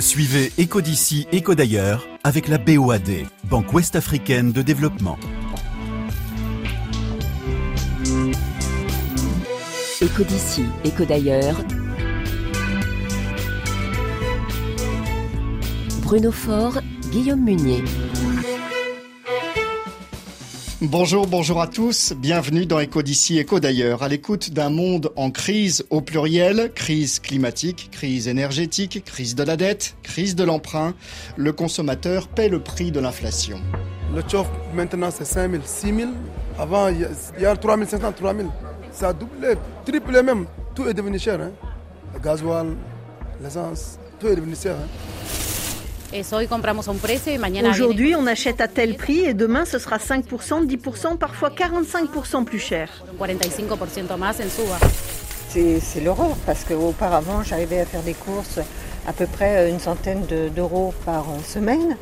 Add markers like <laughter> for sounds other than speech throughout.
Suivez Éco d'ici, Éco d'ailleurs avec la BOAD, Banque Ouest-Africaine de Développement. Éco d'ici, Éco d'ailleurs. Bruno Faure, Guillaume Munier. Bonjour, bonjour à tous. Bienvenue dans Éco d'ici, Éco d'ailleurs, à l'écoute d'un monde en crise au pluriel, crise climatique, crise énergétique, crise de la dette, crise de l'emprunt. Le consommateur paie le prix de l'inflation. Le chauffe maintenant c'est 5 000, 6 000. Avant il y a 3 500, 3 000. Ça a doublé, triplé même. Tout est devenu cher. Hein. Le gasoil, l'essence, tout est devenu cher. Hein. Aujourd'hui, on achète à tel prix et demain, ce sera 5%, 10%, parfois 45% plus cher. C'est l'horreur parce qu'auparavant, j'arrivais à faire des courses à peu près une centaine d'euros par semaine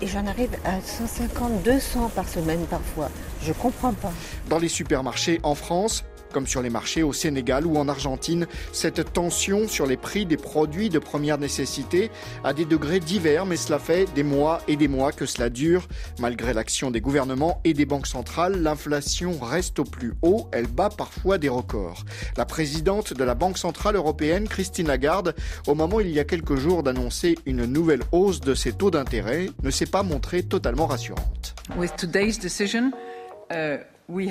et j'en arrive à 150, 200 par semaine parfois. Je comprends pas. Dans les supermarchés en France, comme sur les marchés au Sénégal ou en Argentine, cette tension sur les prix des produits de première nécessité a des degrés divers, mais cela fait des mois et des mois que cela dure. Malgré l'action des gouvernements et des banques centrales, l'inflation reste au plus haut, elle bat parfois des records. La présidente de la Banque centrale européenne, Christine Lagarde, au moment il y a quelques jours d'annoncer une nouvelle hausse de ses taux d'intérêt, ne s'est pas montrée totalement rassurante. With today's decision, uh, nous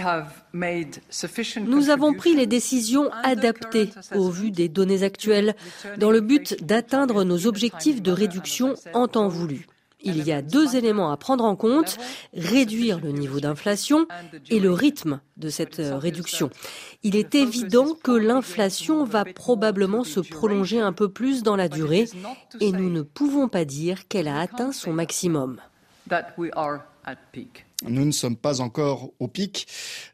avons pris les décisions adaptées au vu des données actuelles dans le but d'atteindre nos objectifs de réduction en temps voulu. Il y a deux éléments à prendre en compte, réduire le niveau d'inflation et le rythme de cette euh, réduction. Il est évident que l'inflation va probablement se prolonger un peu plus dans la durée et nous ne pouvons pas dire qu'elle a atteint son maximum. Nous ne sommes pas encore au pic,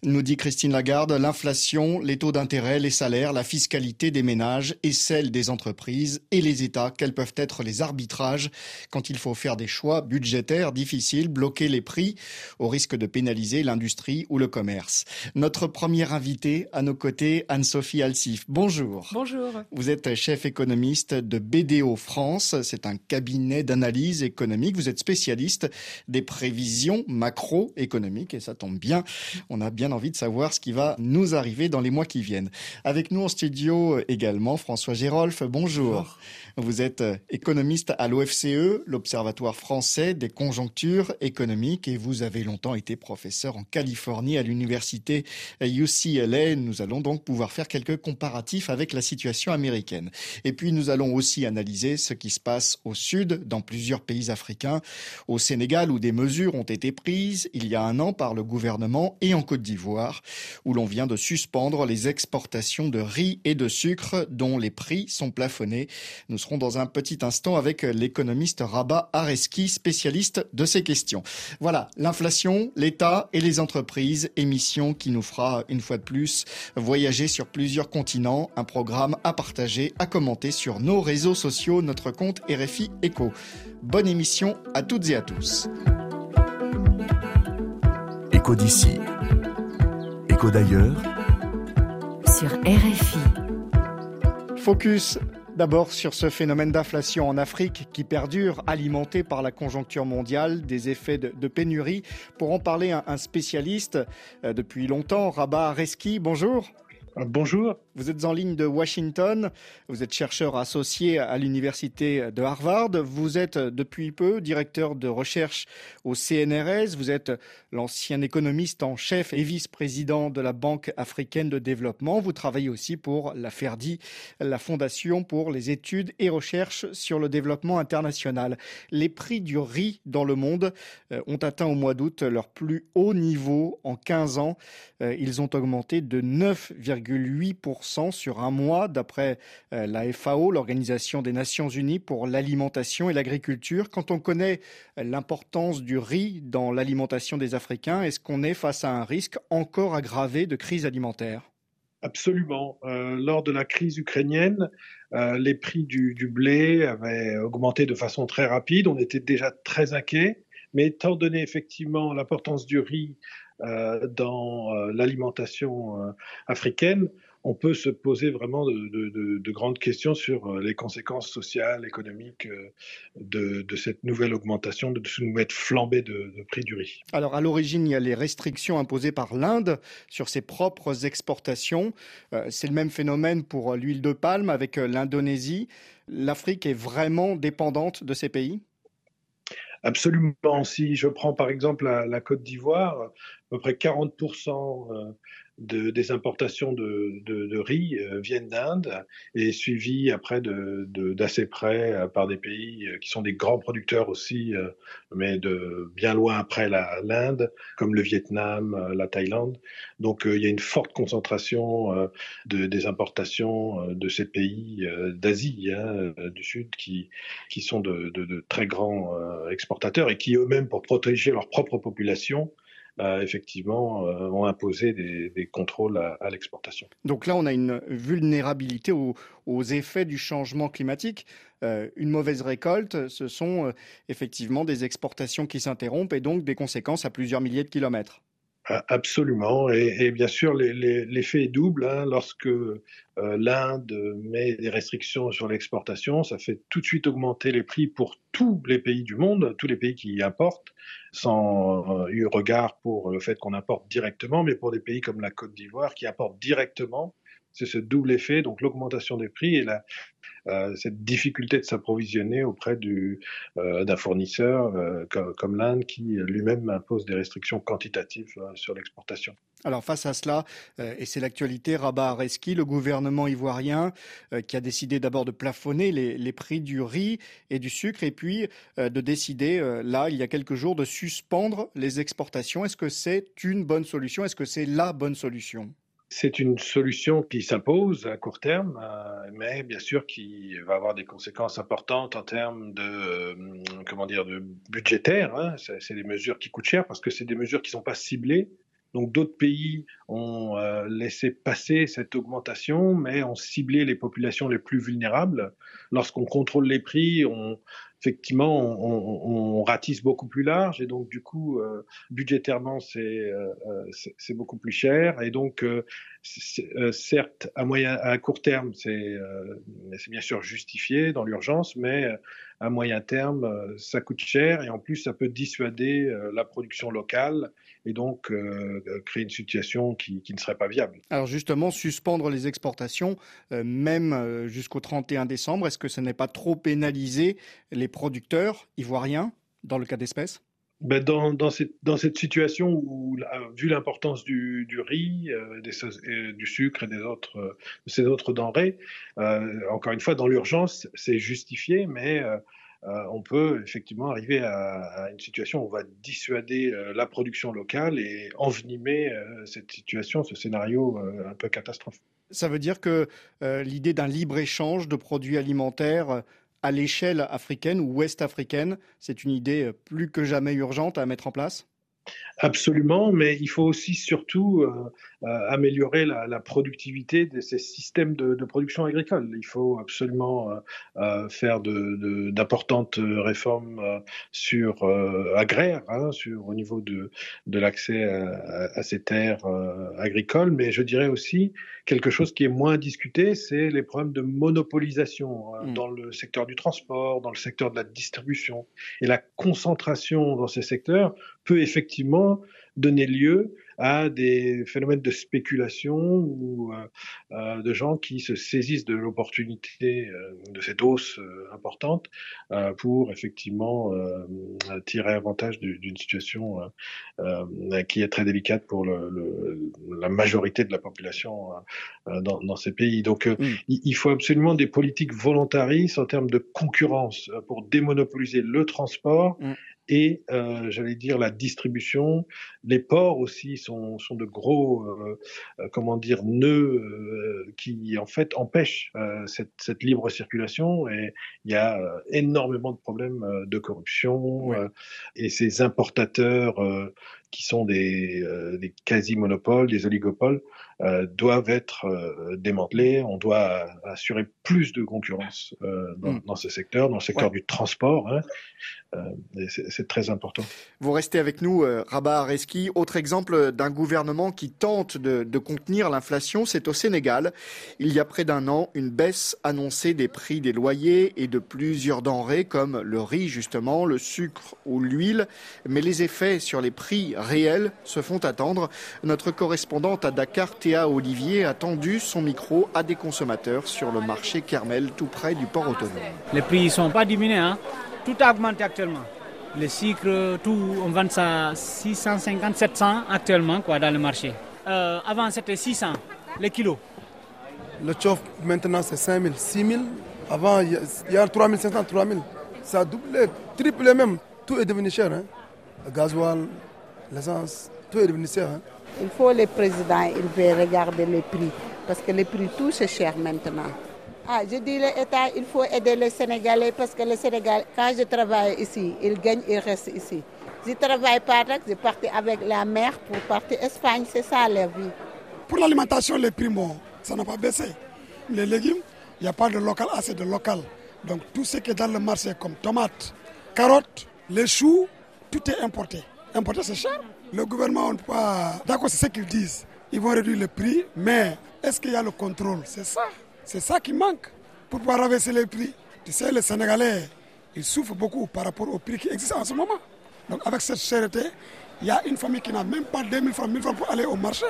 nous dit Christine Lagarde. L'inflation, les taux d'intérêt, les salaires, la fiscalité des ménages et celle des entreprises et les États, quels peuvent être les arbitrages quand il faut faire des choix budgétaires difficiles, bloquer les prix au risque de pénaliser l'industrie ou le commerce. Notre première invitée à nos côtés, Anne-Sophie Alsif. Bonjour. Bonjour. Vous êtes chef économiste de BDO France. C'est un cabinet d'analyse économique. Vous êtes spécialiste des prévisions macro économique et ça tombe bien. On a bien envie de savoir ce qui va nous arriver dans les mois qui viennent. Avec nous en studio également François Gérolf. Bonjour. Vous êtes économiste à l'OFCE, l'Observatoire français des conjonctures économiques, et vous avez longtemps été professeur en Californie à l'université UCLA. Nous allons donc pouvoir faire quelques comparatifs avec la situation américaine. Et puis nous allons aussi analyser ce qui se passe au sud, dans plusieurs pays africains, au Sénégal où des mesures ont été prises il y a un an par le gouvernement et en Côte d'Ivoire, où l'on vient de suspendre les exportations de riz et de sucre dont les prix sont plafonnés. Nous serons dans un petit instant avec l'économiste Rabat Areski, spécialiste de ces questions. Voilà, l'inflation, l'État et les entreprises, émission qui nous fera une fois de plus voyager sur plusieurs continents, un programme à partager, à commenter sur nos réseaux sociaux, notre compte RFI Echo. Bonne émission à toutes et à tous. Écho d'ici. Écho d'ailleurs. Sur RFI. Focus D'abord sur ce phénomène d'inflation en Afrique qui perdure, alimenté par la conjoncture mondiale, des effets de, pénurie. Pour en parler, un, spécialiste euh, depuis longtemps, Rabat Reski, bonjour. Bonjour. Vous êtes en ligne de Washington. Vous êtes chercheur associé à l'université de Harvard. Vous êtes depuis peu directeur de recherche au CNRS. Vous êtes l'ancien économiste en chef et vice-président de la Banque africaine de développement. Vous travaillez aussi pour la FERDI, la Fondation pour les études et recherches sur le développement international. Les prix du riz dans le monde euh, ont atteint au mois d'août leur plus haut niveau en 15 ans. Euh, ils ont augmenté de 9,8% sur un mois, d'après euh, la FAO, l'Organisation des Nations Unies pour l'alimentation et l'agriculture. Quand on connaît euh, l'importance du riz dans l'alimentation des Africains, est-ce qu'on est face à un risque encore aggravé de crise alimentaire? Absolument. Euh, lors de la crise ukrainienne, les prix du, blé avaient augmenté de façon très rapide. On était déjà très inquiet. Mais étant donné effectivement l'importance du riz dans l'alimentation africaine, on peut se poser vraiment de, grandes questions sur euh, les conséquences sociales, économiques euh, de, cette nouvelle augmentation, de cette nouvelle flambée de, prix du riz. Alors à l'origine, il y a les restrictions imposées par l'Inde sur ses propres exportations. Euh, c'est le même phénomène pour l'huile de palme avec l'Indonésie. L'Afrique est vraiment dépendante de ces pays? Absolument. Si je prends par exemple la, Côte d'Ivoire, à peu près 40% de, des importations de, de, de riz euh, viennent d'Inde et suivies après d'assez de, près euh, par des pays euh, qui sont des grands producteurs aussi, mais de bien loin après l'Inde, comme le Vietnam, la Thaïlande. Donc il y a une forte concentration de, des importations de ces pays d'Asie hein, du Sud qui, qui sont de très grands exportateurs et qui eux-mêmes, pour protéger leur propre population, effectivement, euh, ont imposé des, contrôles à, l'exportation. Donc là, on a une vulnérabilité aux, effets du changement climatique. Euh, une mauvaise récolte, ce sont euh, effectivement des exportations qui s'interrompent et donc des conséquences à plusieurs milliers de kilomètres. Absolument, et, bien sûr l'effet est double. Hein. Lorsque l'Inde met des restrictions sur l'exportation, ça fait tout de suite augmenter les prix pour tous les pays du monde, tous les pays qui importent sans euh, eu regard pour le fait qu'on importe directement, mais pour des pays comme la Côte d'Ivoire qui importent directement, c'est ce double effet, donc l'augmentation des prix et euh, cette difficulté de s'approvisionner auprès euh, d'un fournisseur euh, comme, l'Inde qui lui-même impose des restrictions quantitatives sur l'exportation. Alors face à cela, et c'est l'actualité, Rabat Areski, le gouvernement ivoirien qui a décidé d'abord de plafonner les, prix du riz et du sucre et puis de décider, là, il y a quelques jours, de suspendre les exportations. Est-ce que c'est une bonne solution? Est-ce que c'est la bonne solution? C'est une solution qui s'impose à court terme, euh, mais bien sûr qui va avoir des conséquences importantes en termes de euh, comment dire de budgétaire. Hein. C'est des mesures qui coûtent cher parce que c'est des mesures qui sont pas ciblées. Donc d'autres pays ont euh, laissé passer cette augmentation, mais ont ciblé les populations les plus vulnérables. Lorsqu'on contrôle les prix, on, effectivement, on, on, ratisse beaucoup plus large. Et donc du coup, euh, budgétairement, euh, euh, c'est beaucoup plus cher. Et donc, certes, à moyen, à court terme, c'est bien sûr justifié dans l'urgence, mais à moyen terme, ça coûte cher. Et en plus, ça peut dissuader la production locale et donc créer une situation qui, qui, ne serait pas viable. Alors justement, suspendre les exportations, même jusqu'au 31 décembre, est-ce que ce n'est pas trop pénaliser les producteurs ivoiriens dans le cas d'espèces ben dans, dans, cette, dans, cette, situation où, vu l'importance du, du, riz, euh, des, euh, du sucre et des autres, euh, ces autres denrées, encore une fois, dans l'urgence, c'est justifié, mais on peut effectivement arriver à, une situation où on va dissuader la production locale et envenimer cette situation, ce scénario un peu catastrophe. Ça veut dire que l'idée d'un libre-échange de produits alimentaires à l'échelle africaine ou ouest africaine C'est une idée euh, plus que jamais urgente à mettre en place? Absolument, mais il faut aussi surtout euh, euh, améliorer la, productivité de ces systèmes de, production agricole. Il faut absolument euh, faire d'importantes réformes sur agraires, hein, sur au niveau de, de l'accès à, ces terres agricoles, mais je dirais aussi quelque chose qui est moins discuté, c'est les problèmes de monopolisation hein, mmh. dans le secteur du transport, dans le secteur de la distribution, et la concentration dans ces secteurs peut effectivement donner lieu à des phénomènes de spéculation ou euh, euh, de gens qui se saisissent de l'opportunité euh, de cette hausse importante pour effectivement tirer avantage d'une situation qui est très délicate pour le, la majorité de la population dans, dans, ces pays. Donc mmh. il, faut absolument des politiques volontaristes en termes de concurrence pour démonopoliser le transport mmh et euh, j'allais dire la distribution. Les ports aussi sont, sont de gros, euh, euh comment dire, nœuds euh, qui en fait empêchent euh, cette, cette, libre circulation et il y a énormément de problèmes de corruption et ces importateurs qui sont des, des quasi-monopoles, des oligopoles, doivent être démantelés. On doit assurer plus de concurrence dans, mm. dans, ce secteur, dans le secteur du transport. Hein. c'est très important. Vous restez avec nous, Rabat Areski. Autre exemple d'un gouvernement qui tente de, de contenir l'inflation, c'est au Sénégal. Il y a près d'un an, une baisse annoncée des prix des loyers et de plusieurs denrées comme le riz justement, le sucre ou l'huile. Mais les effets sur les prix réels se font attendre. Notre correspondante à Dakar, Théa Olivier, a tendu son micro à des consommateurs sur le marché Kermel tout près du port autonome. Les prix ne sont pas diminués, hein. tout a augmenté actuellement. Le sucre, tout, on vend ça 650, 700 actuellement quoi, dans le marché. Euh, avant, c'était 600 les kilos. Le chof, maintenant, c'est 5 000, 6 000. Avant, il y a 3 500, 3 000. Ça a doublé, triplé même. Tout est devenu cher. Hein. Le gasoil, l'essence, tout est devenu cher. Hein. Il faut les présidents, ils veulent regarder les prix. Parce que les prix, tout c'est cher maintenant. Ah, je dis l'État, il faut aider les Sénégalais parce que les Sénégalais, quand je travaille ici, ils gagnent, ils restent ici. Je ne travaille pas, je partais avec la mère pour partir Espagne, c'est ça la vie. Pour l'alimentation, les prix, ça n'a pas baissé. Les légumes, il n'y a pas de local, assez de local. Donc tout ce qui est dans le marché, comme tomates, carottes, les choux, tout est importé. Importé, c'est cher. Le gouvernement, on ne peut pas. D'accord, c'est ce qu'ils disent. Ils vont réduire le prix, mais est-ce qu'il y a le contrôle? C'est ça. C'est ça qui manque pour pouvoir rabaisser les prix. Tu sais, les Sénégalais, ils souffrent beaucoup par rapport aux prix qui existent en ce moment. Donc avec cette cherté, il y a une famille qui n'a même pas 2000 francs, 1000 francs pour aller au marché.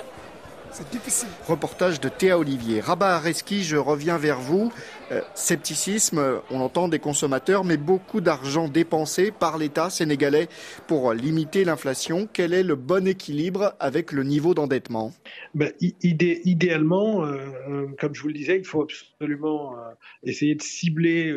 C'est difficile. Reportage de Théa Olivier. Rabat Areski, je reviens vers vous. Euh, scepticisme, on entend des consommateurs, mais beaucoup d'argent dépensé par l'État sénégalais pour limiter l'inflation. Quel est le bon équilibre avec le niveau d'endettement? Ben, Idéalement, euh, euh, comme je vous le disais, il faut absolument essayer de cibler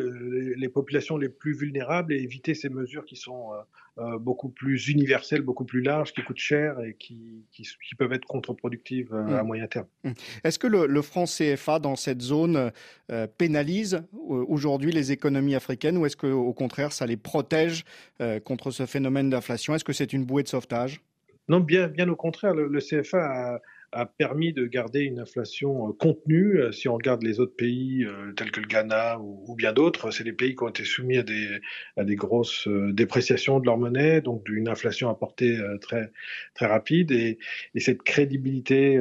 les populations les plus vulnérables et éviter ces mesures qui sont euh, beaucoup plus universelles, beaucoup plus larges, qui coûtent cher et qui, qui, peuvent être contre-productives euh, à mm. moyen terme. Mm. Est-ce que le, franc CFA dans cette zone euh, pénalise aujourd'hui les économies africaines ou est-ce qu'au contraire ça les protège contre ce phénomène d'inflation? Est-ce que c'est une bouée de sauvetage? Non, bien, bien au contraire, le, le CFA a, a permis de garder une inflation euh, contenue. Euh, si on regarde les autres pays euh, tels que le Ghana ou, bien d'autres, c'est des pays qui ont été soumis à des, à des grosses dépréciations de leur monnaie, donc d'une inflation à portée très, très rapide. Et, et cette crédibilité,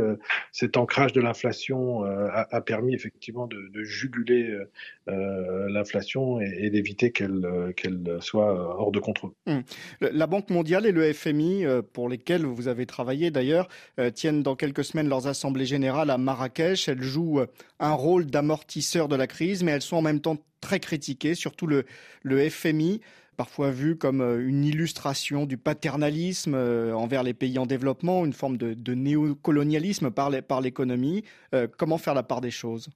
cet ancrage de l'inflation a, permis effectivement de, juguler l'inflation et, d'éviter qu'elle qu'elle soit hors de contrôle. Hum. La Banque mondiale et le FMI, pour lesquels vous avez travaillé d'ailleurs, tiennent dans quelques semaines leurs assemblées générales à Marrakech. Elles jouent euh, un rôle d'amortisseur de la crise, mais elles sont en même temps très critiquées, surtout le, FMI parfois vu comme euh, une illustration du paternalisme euh, envers les pays en développement, une forme de, néocolonialisme par l'économie. comment faire la part des choses?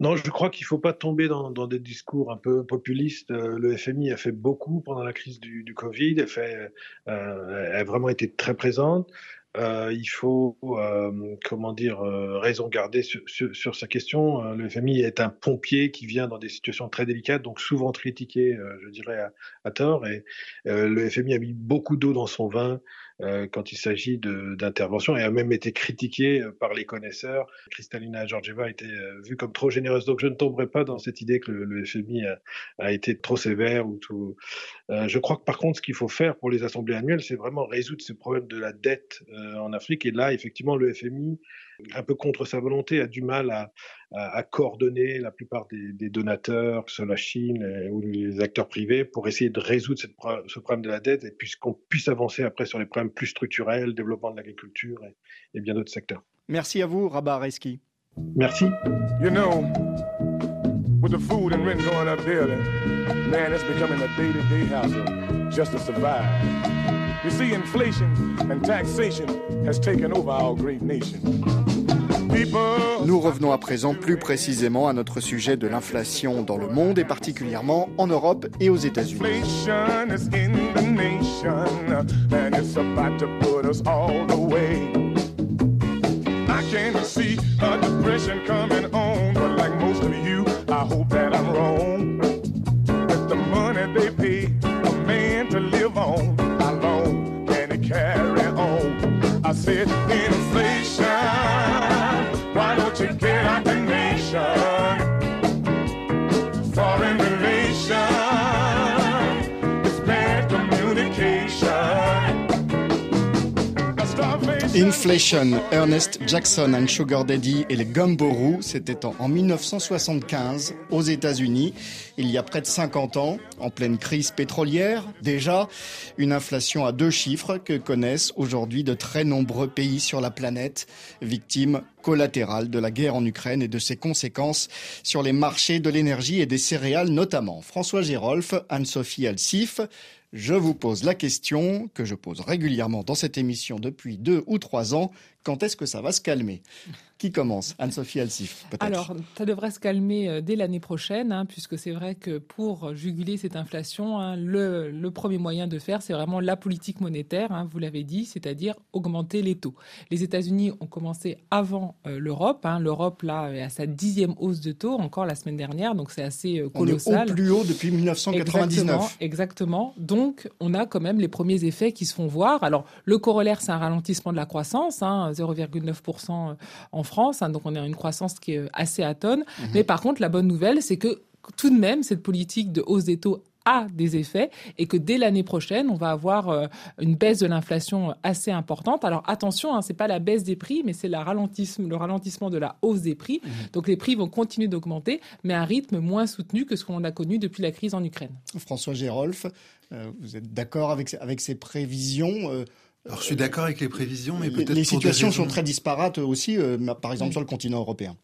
Non, je crois qu'il ne faut pas tomber dans, des discours un peu populistes. Le FMI a fait beaucoup pendant la crise du, Covid, fait, a vraiment été très présente. Euh, il faut, euh, comment dire, euh, raison garder sur, sur, sa question. Euh, le FMI est un pompier qui vient dans des situations très délicates, donc souvent critiqué, je dirais, à, à tort. Et le FMI a mis beaucoup d'eau dans son vin euh, quand il s'agit d'intervention et a même été critiqué euh, par les connaisseurs. Kristalina Georgieva a été euh, vue comme trop généreuse, donc je ne tomberai pas dans cette idée que le, FMI a, été trop sévère ou tout. je crois que par contre, ce qu'il faut faire pour les assemblées annuelles, c'est vraiment résoudre ce problème de la dette en Afrique. Et là, effectivement, le FMI un peu contre sa volonté, a du mal à, à, coordonner la plupart des, donateurs, que ce soit la Chine ou les acteurs privés, pour essayer de résoudre cette, ce problème de la dette et puisqu'on puisse avancer après sur les problèmes plus structurels, développement de l'agriculture et, bien d'autres secteurs. Merci à vous, Rabat Reski. Merci. You know, with the food and rent going up daily, man, it's becoming a day-to-day hassle just to survive. You see, inflation and taxation has taken over our great nation. Nous revenons à présent plus précisément à notre sujet de l'inflation dans le monde et particulièrement en Europe et aux États-Unis. live on. How long can it carry Inflation, Ernest Jackson and Sugar Daddy et les Gumboroo, c'était en, en 1975 aux États-Unis, il y a près de 50 ans, en pleine crise pétrolière. Déjà, une inflation à deux chiffres que connaissent aujourd'hui de très nombreux pays sur la planète, victimes collatérales de la guerre en Ukraine et de ses conséquences sur les marchés de l'énergie et des céréales notamment. François Gérolf, Anne-Sophie Alsif, je vous pose la question que je pose régulièrement dans cette émission depuis deux ou trois ans. Quand est-ce que ça va se calmer? Qui commence? Anne-Sophie Alsif, peut-être Alors, ça devrait se calmer euh, dès l'année prochaine, hein, puisque c'est vrai que pour juguler cette inflation, hein, le, le, premier moyen de faire, c'est vraiment la politique monétaire, hein, vous l'avez dit, c'est-à-dire augmenter les taux. Les États-Unis ont commencé avant euh, l'Europe. L'Europe, là, est à sa dixième hausse de taux, encore la semaine dernière, donc c'est assez euh, colossal. On est au plus haut depuis 1999. Exactement, exactement. Donc, on a quand même les premiers effets qui se font voir. Alors, le corollaire, c'est un ralentissement de la croissance, 0,9% en France hein, donc on a une croissance qui est assez atone. Mhm. Mais par contre, la bonne nouvelle, c'est que tout de même, cette politique de hausse des taux a des effets et que dès l'année prochaine, on va avoir euh, une baisse de l'inflation assez importante. Alors attention, hein, c'est pas la baisse des prix, mais c'est le ralentissement de la hausse des prix. Mhm. Donc les prix vont continuer d'augmenter, mais à un rythme moins soutenu que ce qu'on a connu depuis la crise en Ukraine. François Gérolf, euh, vous êtes d'accord avec, avec ces prévisions euh, alors je suis d'accord avec les prévisions, mais peut-être les situations sont très disparates aussi, euh, par exemple sur le continent européen.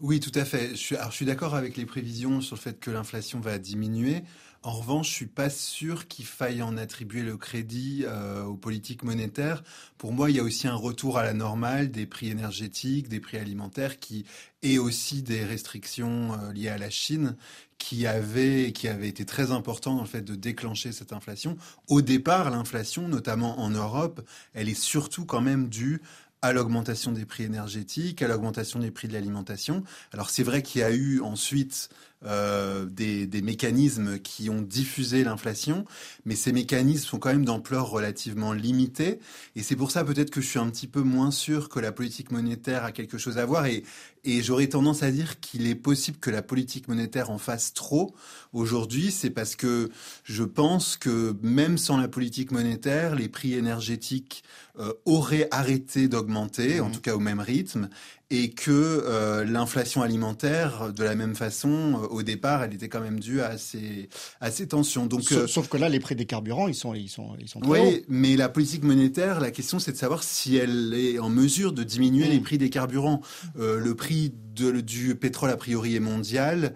Oui, tout à fait. Je suis, alors je suis d'accord avec les prévisions sur le fait que l'inflation va diminuer. En revanche, je suis pas sûr qu'il faille en attribuer le crédit euh, aux politiques monétaires. Pour moi, il y a aussi un retour à la normale des prix énergétiques, des prix alimentaires, qui et aussi des restrictions euh, liées à la Chine, qui avaient qui été très important dans le fait de déclencher cette inflation. Au départ, l'inflation, notamment en Europe, elle est surtout quand même due à l'augmentation des prix énergétiques, à l'augmentation des prix de l'alimentation. Alors c'est vrai qu'il y a eu ensuite euh, des, des, mécanismes qui ont diffusé l'inflation, mais ces mécanismes sont quand même d'ampleur relativement limitée. Et c'est pour ça peut-être que je suis un petit peu moins sûr que la politique monétaire a quelque chose à voir. Et, et j'aurais tendance à dire qu'il est possible que la politique monétaire en fasse trop aujourd'hui. C'est parce que je pense que même sans la politique monétaire, les prix énergétiques euh, auraient arrêté d'augmenter, en mmh. tout cas au même rythme, et que euh, l'inflation alimentaire, de la même façon, euh, au départ, elle était quand même due à ces, à ces tensions. Donc, sauf, sauf, que là, les prix des carburants, ils sont, ils sont, ils sont Oui, mais la politique monétaire, la question, c'est de savoir si elle est en mesure de diminuer les mmh. prix des carburants. le prix be de, du pétrole, a priori, est mondial.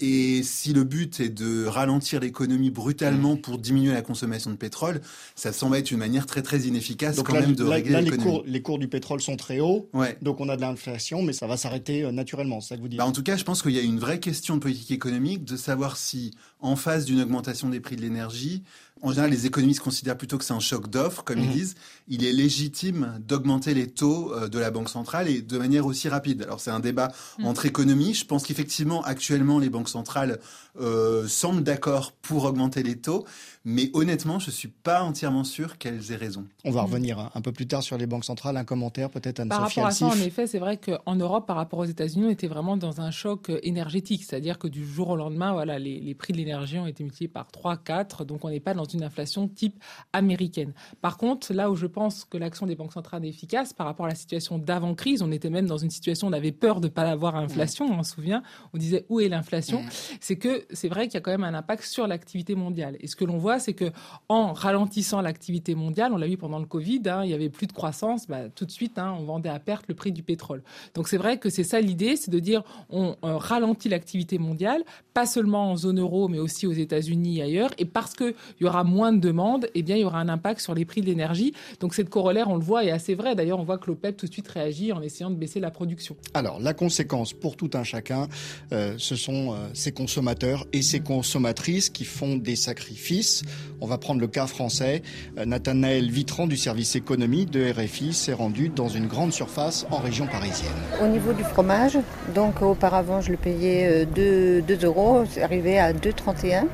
et si le but est de ralentir l'économie brutalement pour diminuer la consommation de pétrole, ça semble être une manière très, très inefficace donc quand là, même de là, régler là, les cours, les cours du pétrole sont très hauts. Ouais. Donc on a de l'inflation, mais ça va s'arrêter euh, naturellement, c'est ça que vous dites bah, En tout cas, je pense qu'il y a une vraie question de politique économique, de savoir si, en face d'une augmentation des prix de l'énergie, en général, les économistes considèrent plutôt que c'est un choc d'offres, comme mmh. ils disent. Il est légitime d'augmenter les taux euh, de la Banque centrale et de manière aussi rapide. Alors, c'est un débat mmh. entre économies. Je pense qu'effectivement, actuellement, les banques centrales euh, semblent d'accord pour augmenter les taux. Mais honnêtement, je suis pas entièrement sûr qu'elles aient raison. On va revenir un, un peu plus tard sur les banques centrales. Un commentaire peut-être à Par rapport à ça, en effet, c'est vrai qu'en Europe, par rapport aux États-Unis, on était vraiment dans un choc euh, énergétique. C'est-à-dire que du jour au lendemain, voilà, les, les prix de l'énergie ont été multipliés par 3, 4. Donc, on n'est pas dans une inflation type américaine. Par contre, là où je pense que l'action des banques centrales est efficace, par rapport à la situation d'avant-crise, on était même dans une situation où on avait peur de ne pas avoir inflation, on s'en souvient. On disait où est l'inflation? C'est que c'est vrai qu'il y a quand même un impact sur l'activité mondiale. Et ce que l'on voit, c'est que en ralentissant l'activité mondiale, on l'a vu pendant le Covid, hein, il y avait plus de croissance, bah, tout de suite, hein, on vendait à perte le prix du pétrole. Donc c'est vrai que c'est ça l'idée, c'est de dire on euh, ralentit l'activité mondiale, pas seulement en zone euro, mais aussi aux États-Unis et ailleurs. Et parce qu'il y aura moins de demandes, eh bien, il y aura un impact sur les prix de l'énergie. Donc cette corollaire, on le voit, est assez vrai. D'ailleurs, on voit que l'OPEP tout de suite réagit en essayant de baisser la production. Alors, la conséquence pour tout un chacun, euh, ce sont euh, ces consommateurs et ces consommatrices qui font des sacrifices. On va prendre le cas français. Euh, Nathanaël Vitran du service économie de RFI s'est rendu dans une grande surface en région parisienne. Au niveau du fromage, donc auparavant je le payais 2, 2 euros, c'est arrivé à 2,31.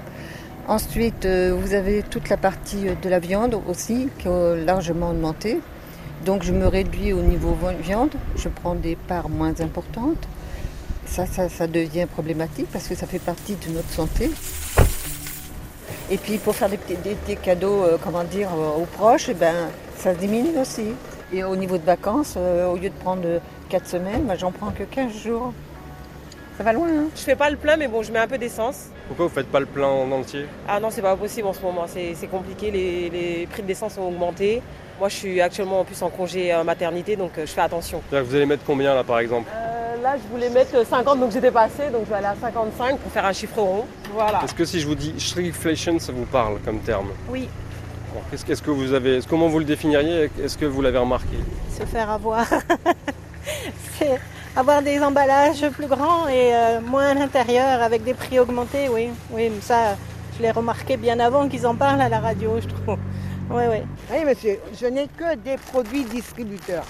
Ensuite, euh, vous avez toute la partie de la viande aussi qui a largement augmenté. Donc je me réduis au niveau viande, je prends des parts moins importantes. Ça, ça devient problématique parce que ça fait partie de notre santé. Et puis pour faire des petits, des petits cadeaux, euh, comment dire, euh, aux proches, eh ben, ça diminue aussi. Et au niveau de vacances, euh, au lieu de prendre 4 semaines, bah, j'en prends que 15 jours. Ça va loin, hein Je fais pas le plein, mais bon, je mets un peu d'essence. Pourquoi vous faites pas le plein en entier? Ah non, c'est pas possible en ce moment. C'est compliqué. Les, les prix de l'essence ont augmenté. Moi, je suis actuellement en plus en congé maternité, donc je fais attention. Vous allez mettre combien là, par exemple? Euh, Là, je voulais mettre 50, donc j'étais pas assez, donc je vais aller à 55 pour faire un chiffre rond. Voilà. Est-ce que si je vous dis shrinkflation, ça vous parle comme terme? Oui. Qu'est-ce que vous avez Comment vous le définiriez Est-ce que vous l'avez remarqué? Se faire avoir. <laughs> c'est avoir des emballages plus grands et moins à l'intérieur avec des prix augmentés, oui. Oui, ça, je l'ai remarqué bien avant qu'ils en parlent à la radio, je trouve. Oui, oui. Oui, monsieur, je n'ai que des produits distributeurs.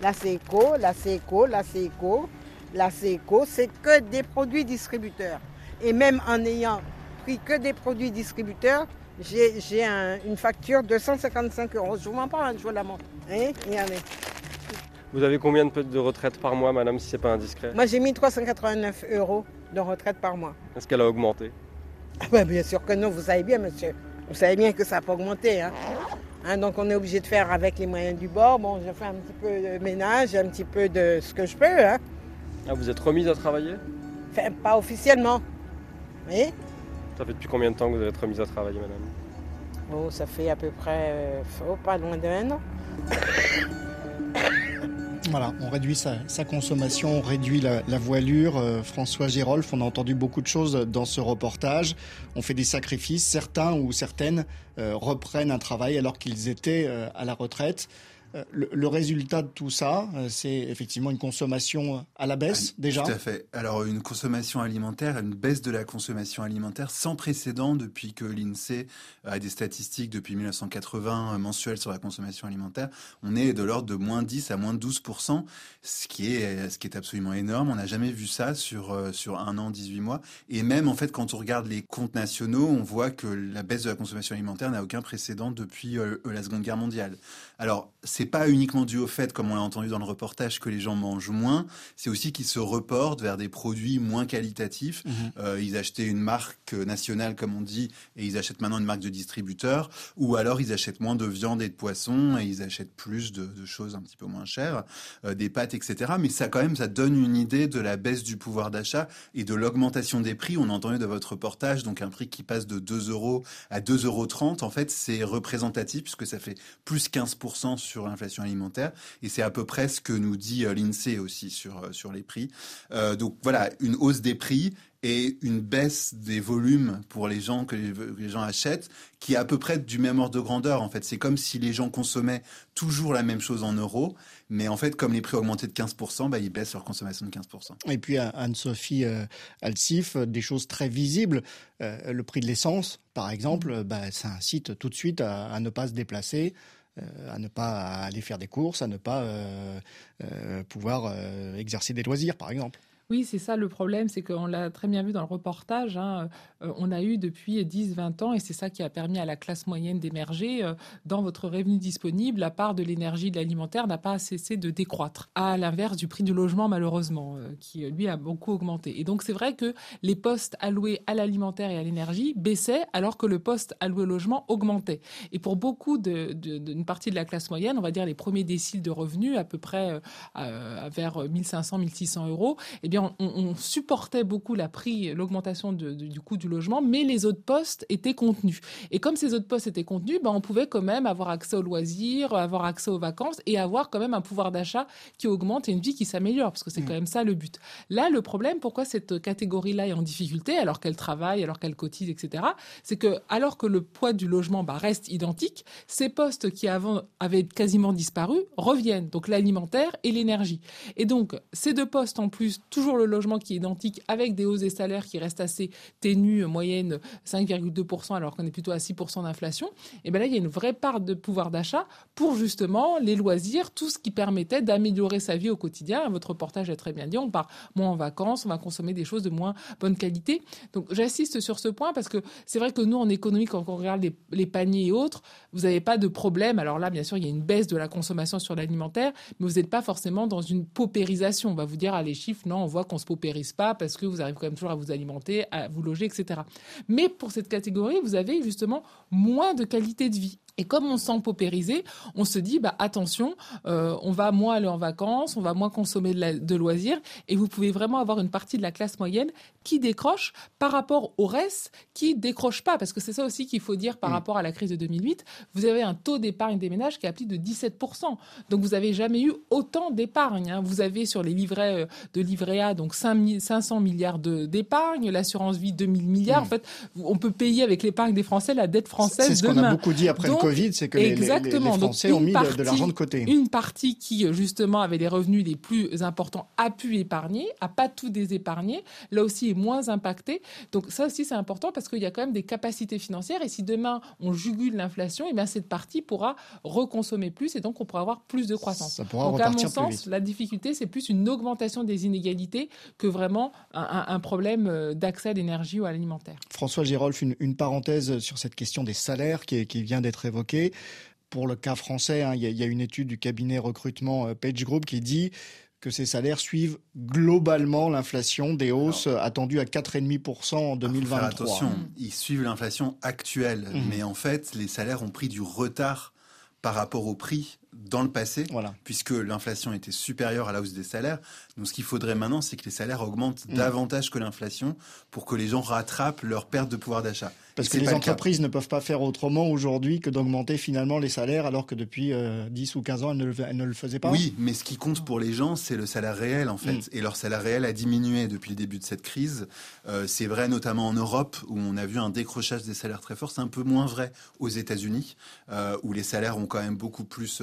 La Seco, la Seco, la Seco, la Seco, c'est que des produits distributeurs. Et même en ayant pris que des produits distributeurs, j'ai une facture de 155 euros. Je vous m'en parle, je vous la montre. Hein? Vous avez combien de, de retraite par mois, madame, si c'est pas indiscret? Moi, j'ai mis 389 euros de retraite par mois. Est-ce qu'elle a augmenté? Ah ben, Bien sûr que non, vous savez bien, monsieur. Vous savez bien que ça n'a pas augmenté. Hein. Hein, donc on est obligé de faire avec les moyens du bord. Bon, je fais un petit peu de ménage, un petit peu de ce que je peux. Ah, vous êtes remise à travailler enfin, Pas officiellement. Oui. Ça fait depuis combien de temps que vous êtes remise à travailler, madame? Oh, ça fait à peu près, euh, oh, pas loin d'un an. <coughs> Voilà, on réduit sa, consommation, on réduit la, voilure. Euh, François Gérolf, on a entendu beaucoup de choses dans ce reportage. On fait des sacrifices. Certains ou certaines euh, reprennent un travail alors qu'ils étaient euh, à la retraite. Euh, le, résultat de tout ça, euh, c'est effectivement une consommation à la baisse ah, déjà. Tout à fait. Alors une consommation alimentaire, une baisse de la consommation alimentaire sans précédent depuis que l'INSEE a des statistiques depuis 1980 euh, mensuelles sur la consommation alimentaire. On est de l'ordre de moins 10 à moins 12 ce qui est ce qui est absolument énorme. On n'a jamais vu ça sur sur un an, 18 mois. Et même en fait, quand on regarde les comptes nationaux, on voit que la baisse de la consommation alimentaire n'a aucun précédent depuis la Seconde Guerre mondiale. Alors c'est pas uniquement dû au fait, comme on l'a entendu dans le reportage, que les gens mangent moins. C'est aussi qu'ils se reportent vers des produits moins qualitatifs. Mhm. Euh, ils achetaient une marque nationale, comme on dit, et ils achètent maintenant une marque de distributeur. Ou alors ils achètent moins de viande et de poisson et ils achètent plus de, choses un petit peu moins chères, euh, des pâtes, etc. Mais ça, quand même, ça donne une idée de la baisse du pouvoir d'achat et de l'augmentation des prix. On a entendu dans votre reportage, donc un prix qui passe de 2 euros à 2,30 euros. En fait, c'est représentatif puisque ça fait plus 15% sur l'inflation alimentaire. Et c'est à peu près ce que nous dit euh, l'INSEE aussi sur, euh, sur les prix. Euh, donc voilà, une hausse des prix et une baisse des volumes pour les gens que les, gens achètent, qui est à peu près du même ordre de grandeur. En fait, c'est comme si les gens consommaient toujours la même chose en euros, mais en fait, comme les prix augmentaient de 15%, bah, ils baissent leur consommation de 15%. Et puis Anne-Sophie Alsif, des choses très visibles. le prix de l'essence, par exemple, bah, ça incite tout de suite à ne pas se déplacer. Euh, à ne pas aller faire des courses, à ne pas euh, euh, pouvoir exercer des loisirs, par exemple. Oui, c'est ça le problème, c'est qu'on l'a très bien vu dans le reportage. Hein, euh, on a eu depuis 10-20 ans, et c'est ça qui a permis à la classe moyenne d'émerger, euh, dans votre revenu disponible, la part de l'énergie de l'alimentaire n'a pas cessé de décroître, à l'inverse du prix du logement malheureusement, euh, qui lui a beaucoup augmenté. Et donc c'est vrai que les postes alloués à l'alimentaire et à l'énergie baissaient alors que le poste alloué au logement augmentait. Et pour beaucoup d'une partie de la classe moyenne, on va dire les premiers déciles de revenus, à peu près vers 1500-1600 euros, eh bien on, supportait beaucoup la prix, l'augmentation du coût du logement, mais les autres postes étaient contenus. Et comme ces autres postes étaient contenus, ben, on pouvait quand même avoir accès aux loisirs, avoir accès aux vacances et avoir quand même un pouvoir d'achat qui augmente et une vie qui s'améliore, parce que c'est mmh. quand même ça le but. Là, le problème, pourquoi cette catégorie-là est en difficulté, alors qu'elle travaille, alors qu'elle cotise, etc., c'est que alors que le poids du logement bah, reste identique, ces postes qui avant avaient quasiment disparu reviennent, donc l'alimentaire et l'énergie. Et donc, ces deux postes en plus, toujours le logement qui est identique avec des hausses des salaires qui restent assez ténues, moyenne 5,2% alors qu'on est plutôt à 6% d'inflation, et bien là, il y a une vraie part de pouvoir d'achat pour justement les loisirs, tout ce qui permettait d'améliorer sa vie au quotidien. Votre reportage est très bien dit, on part moins en vacances, on va consommer des choses de moins bonne qualité. Donc j'insiste sur ce point parce que c'est vrai que nous, en économie, quand on regarde les, paniers et autres, vous n'avez pas de problème. Alors là, bien sûr, il y a une baisse de la consommation sur l'alimentaire, mais vous n'êtes pas forcément dans une paupérisation. On va vous dire, à les chiffres, non, voit qu'on se paupérise pas parce que vous arrivez quand même toujours à vous alimenter, à vous loger, etc. Mais pour cette catégorie, vous avez justement moins de qualité de vie. Et comme on se sent paupérisé, on se dit bah attention, euh, on va moins aller en vacances, on va moins consommer de, loisirs, et vous pouvez vraiment avoir une partie de la classe moyenne qui décroche par rapport au reste qui décroche pas, parce que c'est ça aussi qu'il faut dire par mm. rapport à la crise de 2008. Vous avez un taux d'épargne des ménages qui est plus de 17%, donc vous avez jamais eu autant d'épargne. Hein. Vous avez sur les livrets euh, de livret A donc 5 500 milliards d'épargne, l'assurance vie 2000 milliards. Mm. En fait, on peut payer avec l'épargne des Français la dette française C'est ce qu'on a beaucoup dit après Covid, c'est que les, Français ont mis de, l'argent de côté. Une partie qui, justement, avait des revenus les plus importants a pu épargner, a pas tout désépargné, là aussi est moins impacté. Donc ça aussi, c'est important parce qu'il y a quand même des capacités financières. Et si demain, on jugule l'inflation, et eh bien cette partie pourra reconsommer plus et donc on pourra avoir plus de croissance. Ça pourra donc à mon sens, la difficulté, c'est plus une augmentation des inégalités que vraiment un, problème euh, d'accès à l'énergie ou à l'alimentaire. François Girolf, une, parenthèse sur cette question des salaires qui, qui vient d'être évoqué. Pour le cas français, hein, il y, a une étude du cabinet recrutement euh, Page Group qui dit que ces salaires suivent globalement l'inflation, des hausses attendues à 4,5% en 2023. Ah, attention, ils suivent l'inflation actuelle, mmh. mais en fait, les salaires ont pris du retard par rapport au prix dans le passé, puisque l'inflation était supérieure à la hausse des salaires. Donc ce qu'il faudrait maintenant, c'est que les salaires augmentent mm. davantage que l'inflation pour que les gens rattrapent leur perte de pouvoir d'achat. Parce que les entreprises ne peuvent pas faire autrement aujourd'hui que d'augmenter finalement les salaires alors que depuis 10 euh, ou 15 ans, elles ne, le, faisaient pas. Oui, mais ce qui compte pour les gens, c'est le salaire réel en fait. Mm. Et leur salaire réel a diminué depuis le début de cette crise. Euh, c'est vrai notamment en Europe où on a vu un décrochage des salaires très fort. C'est un peu moins vrai aux États-Unis euh, où les salaires ont quand même beaucoup plus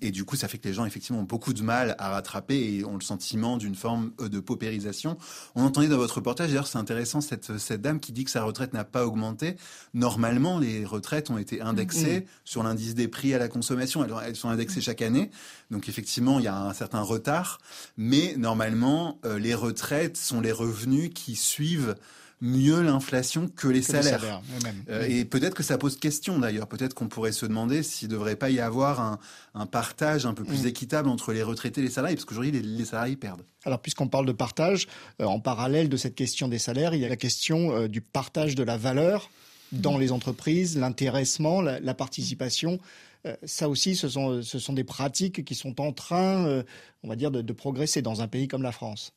et du coup ça fait que les gens effectivement ont beaucoup de mal à rattraper et ont le sentiment d'une forme euh, de paupérisation. On entendait dans votre reportage d'ailleurs c'est intéressant cette, cette dame qui dit que sa retraite n'a pas augmenté. Normalement les retraites ont été indexées mm. sur l'indice des prix à la consommation. Elles, elles, sont indexées chaque année donc effectivement il y a un certain retard mais normalement euh, les retraites sont les revenus qui suivent mieux l'inflation que les salaires. Euh, et peut-être que ça pose question d'ailleurs. Peut-être qu'on pourrait se demander s'il ne devrait pas y avoir un, partage un peu plus mm. équitable entre les retraités et les salariés, parce qu'aujourd'hui les, salariés perdent. Alors puisqu'on parle de partage, euh, en parallèle de cette question des salaires, il y a la question euh, du partage de la valeur dans mm. les entreprises, l'intéressement, la, participation. ça aussi, ce sont, ce sont des pratiques qui sont en train, on va dire, de progresser dans un pays comme la France.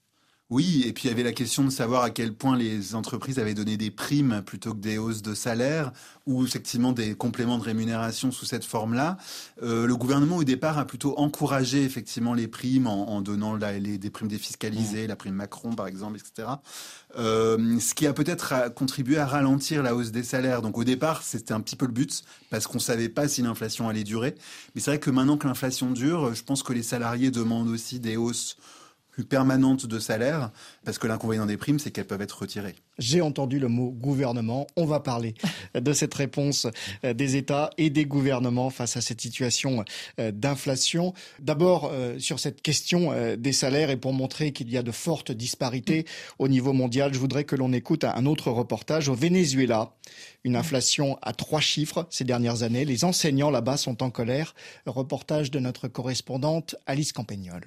Oui, et puis il y avait la question de savoir à quel point les entreprises avaient donné des primes plutôt que des hausses de salaire ou effectivement des compléments de rémunération sous cette forme-là. Euh, le gouvernement au départ a plutôt encouragé effectivement les primes en, donnant les, des primes défiscalisées, mmh. la prime Macron par exemple, etc. Euh, ce qui a peut-être contribué à ralentir la hausse des salaires. Donc au départ, c'était un petit peu le but parce qu'on savait pas si l'inflation allait durer. Mais c'est vrai que maintenant que l'inflation dure, je pense que les salariés demandent aussi des hausses permanente de salaire, parce que l'inconvénient des primes, c'est qu'elles peuvent être retirées. J'ai entendu le mot gouvernement. On va parler de cette réponse euh, des États et des gouvernements face à cette situation euh, d'inflation. D'abord, euh, sur cette question des salaires, et pour montrer qu'il y a de fortes disparités au niveau mondial, je voudrais que l'on écoute un autre reportage au Venezuela une inflation à trois chiffres ces dernières années. Les enseignants là-bas sont en colère. Reportage de notre correspondante Alice Campagnol.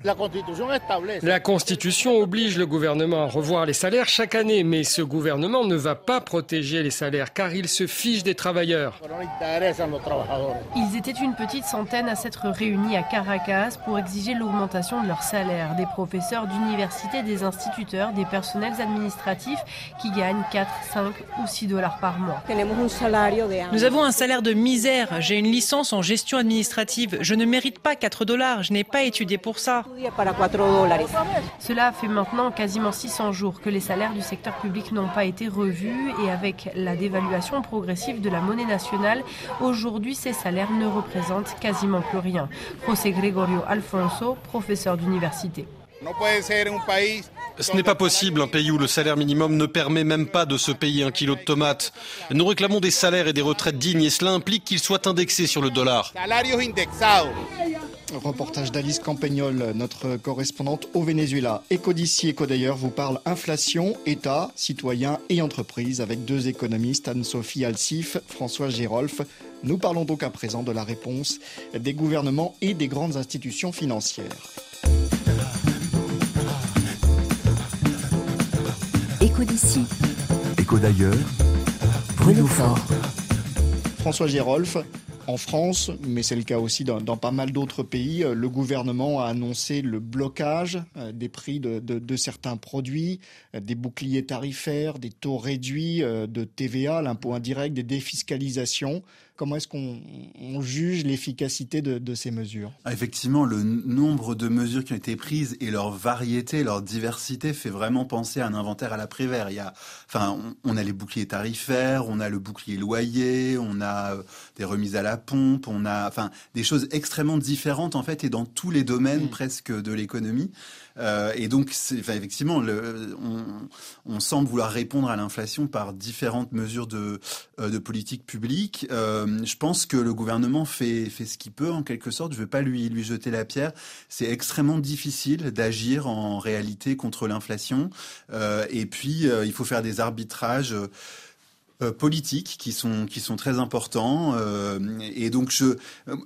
La Constitution oblige le gouvernement à revoir les salaires chaque année, mais ce gouvernement ne va pas protéger les salaires car il se fiche des travailleurs. Ils étaient une petite centaine à s'être réunis à Caracas pour exiger l'augmentation de leur salaire. Des professeurs d'université, des instituteurs, des personnels administratifs qui gagnent 4, 5 ou 6 dollars par mois. Nous avons un salaire de misère. J'ai une licence en gestion administrative. Je ne mérite pas 4 dollars. Je n'ai pas étudié pour ça. Cela fait maintenant quasiment 600 jours que les salaires du secteur public n'ont pas été revus et avec la dévaluation progressive de la monnaie nationale, aujourd'hui ces salaires ne représentent quasiment plus rien. José Gregorio Alfonso, professeur d'université. Ce n'est pas possible, un pays où le salaire minimum ne permet même pas de se payer un kilo de tomates. Nous réclamons des salaires et des retraites dignes et cela implique qu'ils soient indexés sur le dollar. Reportage d'Alice Campagnol, notre correspondante au Venezuela. Éco d'ici, éco d'ailleurs, vous parle inflation, État, citoyens et entreprises avec deux économistes, Anne-Sophie Alsif, François Gérolf. Nous parlons donc à présent de la réponse des gouvernements et des grandes institutions financières. d'ici. Écho d'ailleurs. Bruno Fort. François Gérolf, en France, mais c'est le cas aussi dans, pas mal d'autres pays, euh, le gouvernement a annoncé le blocage euh, des prix de, certains produits, euh, des boucliers tarifaires, des taux réduits de TVA, l'impôt indirect, des défiscalisations. Comment est-ce qu'on on juge l'efficacité de, de ces mesures? Ah, Effectivement, le nombre de mesures qui ont été prises et leur variété, leur diversité fait vraiment penser à un inventaire à la Prévert. Il y a, enfin, on, on a les boucliers tarifaires, on a le bouclier loyer, on a euh, des remises à la pompe, on a, enfin, des choses extrêmement différentes en fait et dans tous les domaines presque de l'économie. Euh, et donc, effectivement, on, on semble vouloir répondre à l'inflation par différentes mesures de, euh, politique publique. Euh, je pense que le gouvernement fait, ce qu'il peut, en quelque sorte. Je ne veux pas lui, jeter la pierre. C'est extrêmement difficile d'agir en réalité contre l'inflation. Et puis, il faut faire des arbitrages. Euh, politiques qui sont qui sont très importants euh, et donc je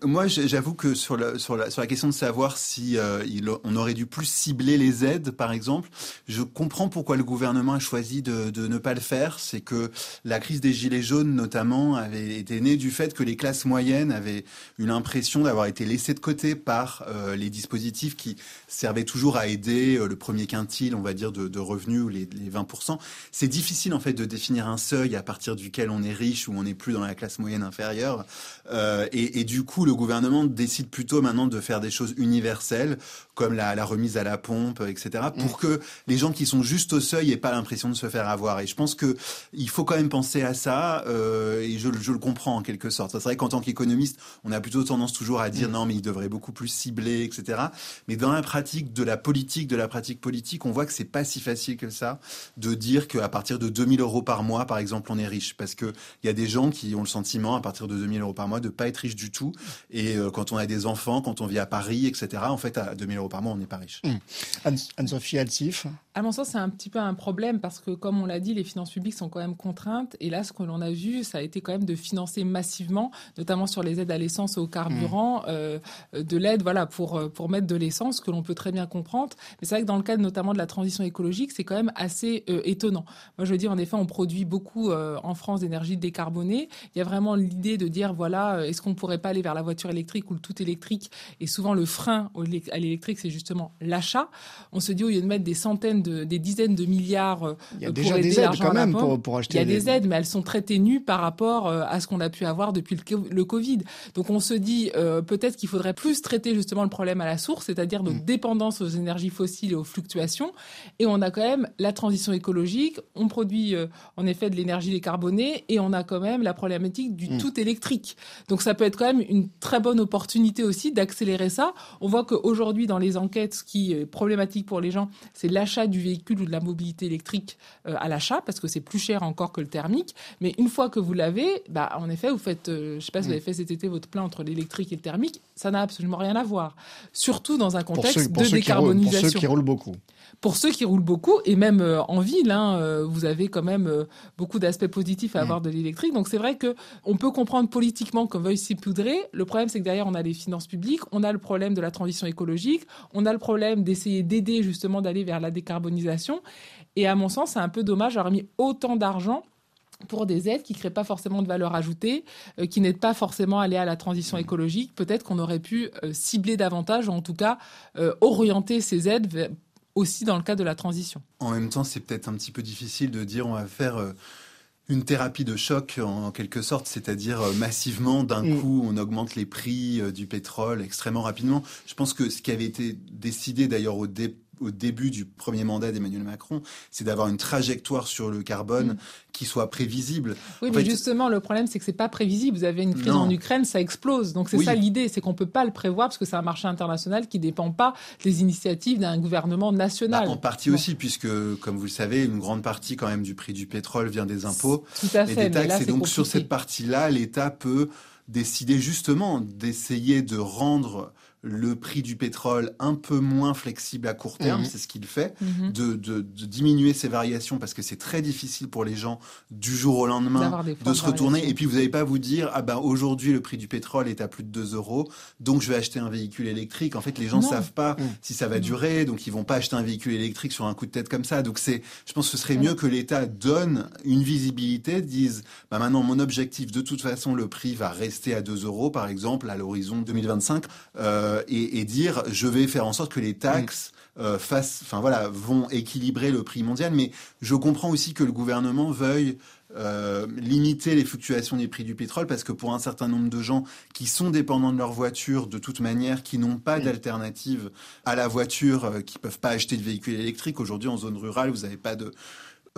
moi j'avoue que sur la sur la sur la question de savoir si euh, il, on aurait dû plus cibler les aides par exemple je comprends pourquoi le gouvernement a choisi de, de ne pas le faire. C'est que la crise des gilets jaunes notamment avait été née du fait que les classes moyennes avaient eu l'impression d'avoir été laissées de côté par euh, les dispositifs qui servaient toujours à aider le premier quintile on va dire de, de revenus ou les, les 20% c'est difficile en fait de définir un seuil à partir duquel on est riche ou on n'est plus dans la classe moyenne inférieure. Euh, et, et du coup, le gouvernement décide plutôt maintenant de faire des choses universelles, comme la, la remise à la pompe, etc., pour que les gens qui sont juste au seuil aient pas l'impression de se faire avoir. Et je pense que il faut quand même penser à ça. Euh, et je, je le comprends en quelque sorte. C'est vrai qu'en tant qu'économiste, on a plutôt tendance toujours à dire non, mais il devrait beaucoup plus cibler, etc. Mais dans la pratique de la politique, de la pratique politique, on voit que c'est pas si facile que ça de dire qu'à partir de 2000 euros par mois, par exemple, on est Parce que il y a des gens qui ont le sentiment, à partir de 2000 euros par mois, de pas être riche du tout. Et euh, quand on a des enfants, quand on vit à Paris, etc., en fait, à 2000 euros par mois, on n'est pas riche. Anne- Anne-Sophie Altif À mon sens, c'est un petit peu un problème parce que, comme on l'a dit, les finances publiques sont quand même contraintes. Et là, ce que l'on a vu, ça a été quand même de financer massivement, notamment sur les aides à l'essence et au carburant, euh, de l'aide voilà, pour, euh, pour mettre de l'essence, que l'on peut très bien comprendre. Mais c'est vrai que dans le cadre notamment de la transition écologique, c'est quand même assez euh, étonnant. Moi, je veux dire, en effet, on produit beaucoup euh, en France d'énergie décarbonée. Il y a vraiment l'idée de dire, voilà, est-ce qu'on pourrait pas aller vers la voiture électrique ou le tout électrique? Et souvent, le frein à l'électrique, c'est justement l'achat. On se dit, au lieu de mettre des centaines, de, des dizaines de milliards euh, Il y a pour déjà aider des aides quand même pour- pour acheter Il y a les- des aides, mais elles sont très ténues par rapport euh, à ce qu'on a pu avoir depuis le, le Covid. Donc on se dit euh, peut-être qu'il faudrait plus traiter justement le problème à la source, c'est-à-dire Mm. notre dépendance aux énergies fossiles et aux fluctuations. Et on a quand même la transition écologique, on produit euh, en effet de l'énergie décarbonée et on a quand même la problématique du Mm. tout électrique. Donc ça peut être quand même une très bonne opportunité aussi d'accélérer ça. On voit qu'aujourd'hui dans les enquêtes, ce qui est problématique pour les gens, c'est l'achat du véhicule ou de la mobilité électrique euh, à l'achat parce que c'est plus cher encore que le thermique. Mais une fois que vous l'avez, bah, en effet, vous faites, euh, je sais pas si vous Mm. avez fait cet été votre plein entre l'électrique et le thermique, ça n'a absolument rien à voir. Surtout dans un pour contexte ceux, pour de ceux qui roulent, pour décarbonisation ceux qui roulent beaucoup. Pour ceux qui roulent beaucoup et même euh, en ville, hein, euh, vous avez quand même euh, beaucoup d'aspects positifs à Mm. avoir de l'électrique. Donc c'est vrai que on peut comprendre politiquement qu'on veuille s'y poudrer. Le problème, c'est que derrière, on a les finances publiques, on a le problème de la transition écologique, on a le problème d'essayer d'aider justement d'aller vers la décarbonisation. Et à mon sens, c'est un peu dommage d'avoir mis autant d'argent pour des aides qui créent pas forcément de valeur ajoutée, euh, qui n'aident pas forcément à aller à la transition écologique. Peut-être qu'on aurait pu euh, cibler davantage, ou en tout cas euh, orienter ces aides vers- aussi dans le cadre de la transition. En même temps, c'est peut-être un petit peu difficile de dire on va faire euh, une thérapie de choc en quelque sorte, c'est-à-dire euh, massivement d'un Mm. coup on augmente les prix euh, du pétrole extrêmement rapidement. Je pense que ce qui avait été décidé d'ailleurs au, dé- au début du premier mandat d'Emmanuel Macron, c'est d'avoir une trajectoire sur le carbone qui soit prévisible. Oui, En mais fait, justement, le problème, c'est que c'est pas prévisible. Vous avez une crise Non. en Ukraine, ça explose. Donc c'est Oui. ça l'idée, c'est qu'on peut pas le prévoir parce que c'est un marché international qui dépend pas des initiatives d'un gouvernement national. Bah, en partie Bon. aussi, puisque, comme vous le savez, une grande partie quand même du prix du pétrole vient des impôts Tout à et fait, des mais là, taxes. Et donc, sur cette partie-là, l'État peut décider justement d'essayer de rendre le prix du pétrole un peu moins flexible à court terme, Mhm. c'est ce qu'il fait, Mhm. de, de- de diminuer ces variations parce que c'est très difficile pour les gens du jour au lendemain de se retourner. variations. Et puis vous n'allez pas vous dire, ah ben aujourd'hui le prix du pétrole est à plus de 2 euros, donc je vais acheter un véhicule électrique. En fait, les gens Non. savent pas Mhm. si ça va durer, donc ils vont pas acheter un véhicule électrique sur un coup de tête comme ça. Donc c'est, je pense que ce serait mieux que l'État donne une visibilité, dise, bah maintenant mon objectif, de toute façon, le prix va rester à 2 euros, par exemple, à l'horizon 2025, euh, et, et dire, je vais faire en sorte que les taxes euh, fassent, enfin voilà, vont équilibrer le prix mondial. Mais je comprends aussi que le gouvernement veuille euh, limiter les fluctuations des prix du pétrole parce que pour un certain nombre de gens qui sont dépendants de leur voiture de toute manière, qui n'ont pas d'alternative à la voiture, euh, qui peuvent pas acheter de véhicule électrique aujourd'hui en zone rurale, vous n'avez pas de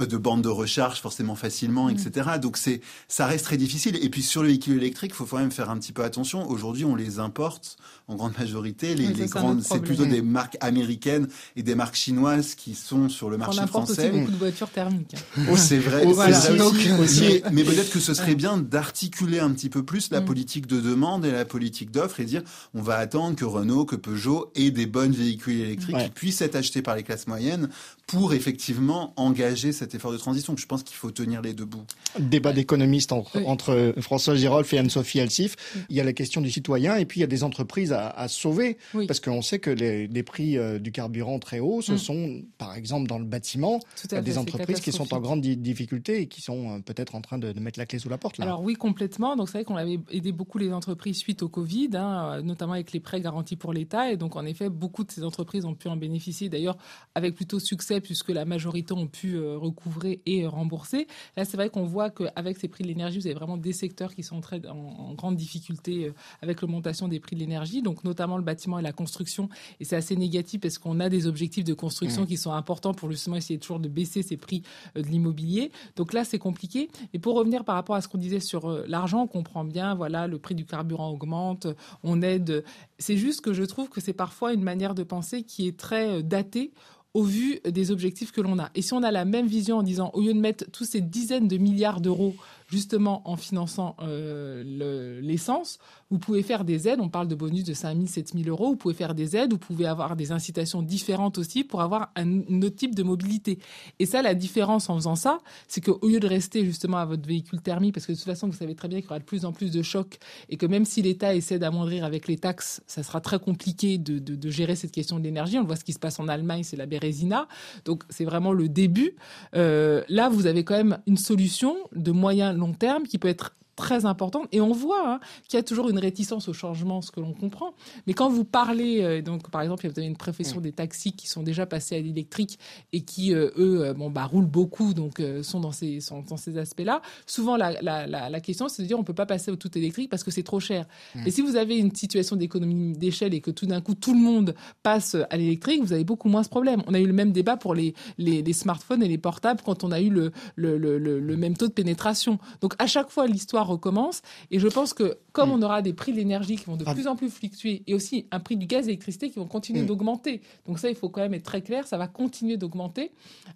euh, de bande de recharge forcément facilement, etc. Donc c'est, ça reste très difficile. Et puis sur le véhicule électrique, il faut quand même faire un petit peu attention. Aujourd'hui, on les importe en grande majorité. Les, Oui, grandes, c'est plutôt des marques américaines et des marques chinoises qui sont sur le On marché importe aussi français. beaucoup de voitures thermiques. Oh, c'est vrai, Oh, voilà. vrai Donc, aussi. aussi- Mais, mais peut-être que ce serait bien d'articuler un petit peu plus la Mm. politique de demande et la politique d'offre et dire on va attendre que Renault, que Peugeot aient des bonnes véhicules électriques Ouais. qui puissent être achetés par les classes moyennes pour effectivement engager cet effort de transition. Je pense qu'il faut tenir les deux bouts. Débat d'économistes entre, Oui. entre François Girolf et Anne-Sophie Alsif. Il y a la question du citoyen et puis il y a des entreprises à, à sauver. Oui. Parce qu'on sait que les, les prix euh, du carburant très hauts, ce Mm. sont, par exemple, dans le bâtiment, à fait, des entreprises qui sont en grande di- difficulté et qui sont euh, peut-être en train de, de mettre la clé sous la porte. Là. Alors oui, complètement. Donc c'est vrai qu'on avait aidé beaucoup les entreprises suite au Covid, hein, euh, notamment avec les prêts garantis pour l'État. Et donc en effet, beaucoup de ces entreprises ont pu en bénéficier, d'ailleurs avec plutôt succès, puisque la majorité ont pu recouvrer et rembourser. Là, c'est vrai qu'on voit qu'avec ces prix de l'énergie, vous avez vraiment des secteurs qui sont en, en grande difficulté avec l'augmentation des prix de l'énergie, donc notamment le bâtiment et la construction. Et c'est assez négatif parce qu'on a des objectifs de construction Mmh. qui sont importants pour justement essayer toujours de baisser ces prix euh, de l'immobilier. Donc là, c'est compliqué. Et pour revenir par rapport à ce qu'on disait sur euh, l'argent, on comprend bien, voilà, le prix du carburant augmente, on aide. C'est juste que je trouve que c'est parfois une manière de penser qui est très euh, datée au vu des objectifs que l'on a. Et si on a la même vision en disant, au lieu de mettre tous ces dizaines de milliards d'euros justement en finançant euh, le- l'essence, vous pouvez faire des aides, on parle de bonus de 5 000, 7 000 euros, vous pouvez faire des aides, vous pouvez avoir des incitations différentes aussi pour avoir un, autre type de mobilité. Et ça, la différence en faisant ça, c'est qu'au lieu de rester justement à votre véhicule thermique, parce que de toute façon, vous savez très bien qu'il y aura de plus en plus de chocs et que même si l'État essaie d'amoindrir avec les taxes, ça sera très compliqué de, gérer cette question de l'énergie. On voit ce qui se passe en Allemagne, c'est la Bérésina. Donc c'est vraiment le début. Euh, là, vous avez quand même une solution de moyen long terme qui peut être très importante et on voit hein, qu'il y a toujours une réticence au changement, ce que l'on comprend. Mais quand vous parlez, euh, donc par exemple, vous avez une profession des taxis qui sont déjà passés à l'électrique et qui euh, eux, euh, bon bah roulent beaucoup, donc sont dans ces sont dans ces aspects-là. Souvent, la, la, la, la question, c'est de dire on peut pas passer au tout électrique parce que c'est trop cher. Mm. Et si vous avez une situation d'économie d'échelle et que tout d'un coup tout le monde passe à l'électrique, vous avez beaucoup moins ce problème. On a eu le même débat pour les les, les smartphones et les portables quand on a eu le le, le, le, le même taux de pénétration. Donc à chaque fois l'histoire recommence et je pense que comme on aura des prix de l'énergie qui vont de Ah. plus en plus fluctuer et aussi un prix du gaz et l'électricité qui vont continuer Mm. d'augmenter. Donc ça il faut quand même être très clair, ça va continuer d'augmenter.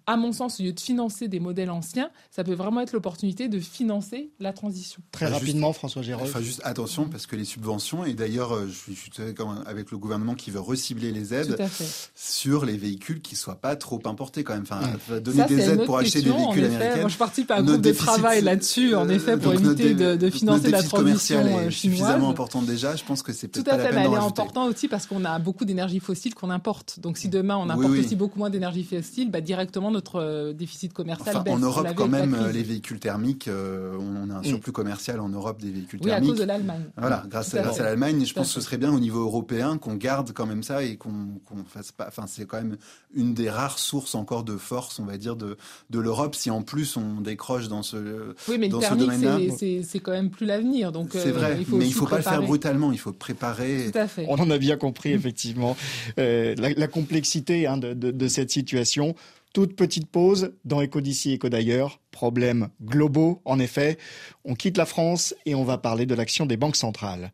À mon sens, au lieu de financer des modèles anciens, ça peut vraiment être l'opportunité de financer la transition. Très Enfin, rapidement, juste- François Gérard. Enfin, juste attention parce que les subventions, et d'ailleurs, euh, je suis, je avec le gouvernement qui veut recibler les aides sur les véhicules qui soient pas trop importés quand même. Enfin, enfin, donner Ça, des aides pour acheter des véhicules effet. américains. Moi, je participe à un Notre groupe de travail là-dessus, en euh, effet, pour éviter de, financer la transition commercial euh, est suffisamment important déjà. Je pense que c'est Tout peut-être à pas fait, la mais peine elle d'en est rajouter. importante aussi parce qu'on a beaucoup d'énergie fossile qu'on importe. Donc si demain on importe oui. aussi beaucoup moins d'énergie fossile, bah, directement notre euh, déficit commercial Enfin, baisse. en Europe, quand même, euh, les véhicules thermiques, euh, on a un surplus commercial en Europe des véhicules Oui, à thermiques. cause de l'Allemagne. Voilà, grâce Tout à, à grâce fait. à l'Allemagne, je Tout à pense que fait. ce serait bien au niveau européen qu'on garde quand même ça et qu'on qu'on fasse pas. Enfin, c'est quand même une des rares sources encore de force, on va dire, de, de l'Europe. Si en plus on décroche dans ce, Oui, mais le dans ce thermique, domaine-là. C'est- quand même plus l'avenir. Donc C'est euh, vrai, il faut mais il faut pas le faire brutalement, il faut préparer. Tout à fait. On en a bien compris, effectivement, euh, la, la complexité hein, de, de- de cette situation. Toute petite pause dans Éco d'ici, Éco d'ailleurs. Problèmes globaux, en effet. On quitte la France et on va parler de l'action des banques centrales.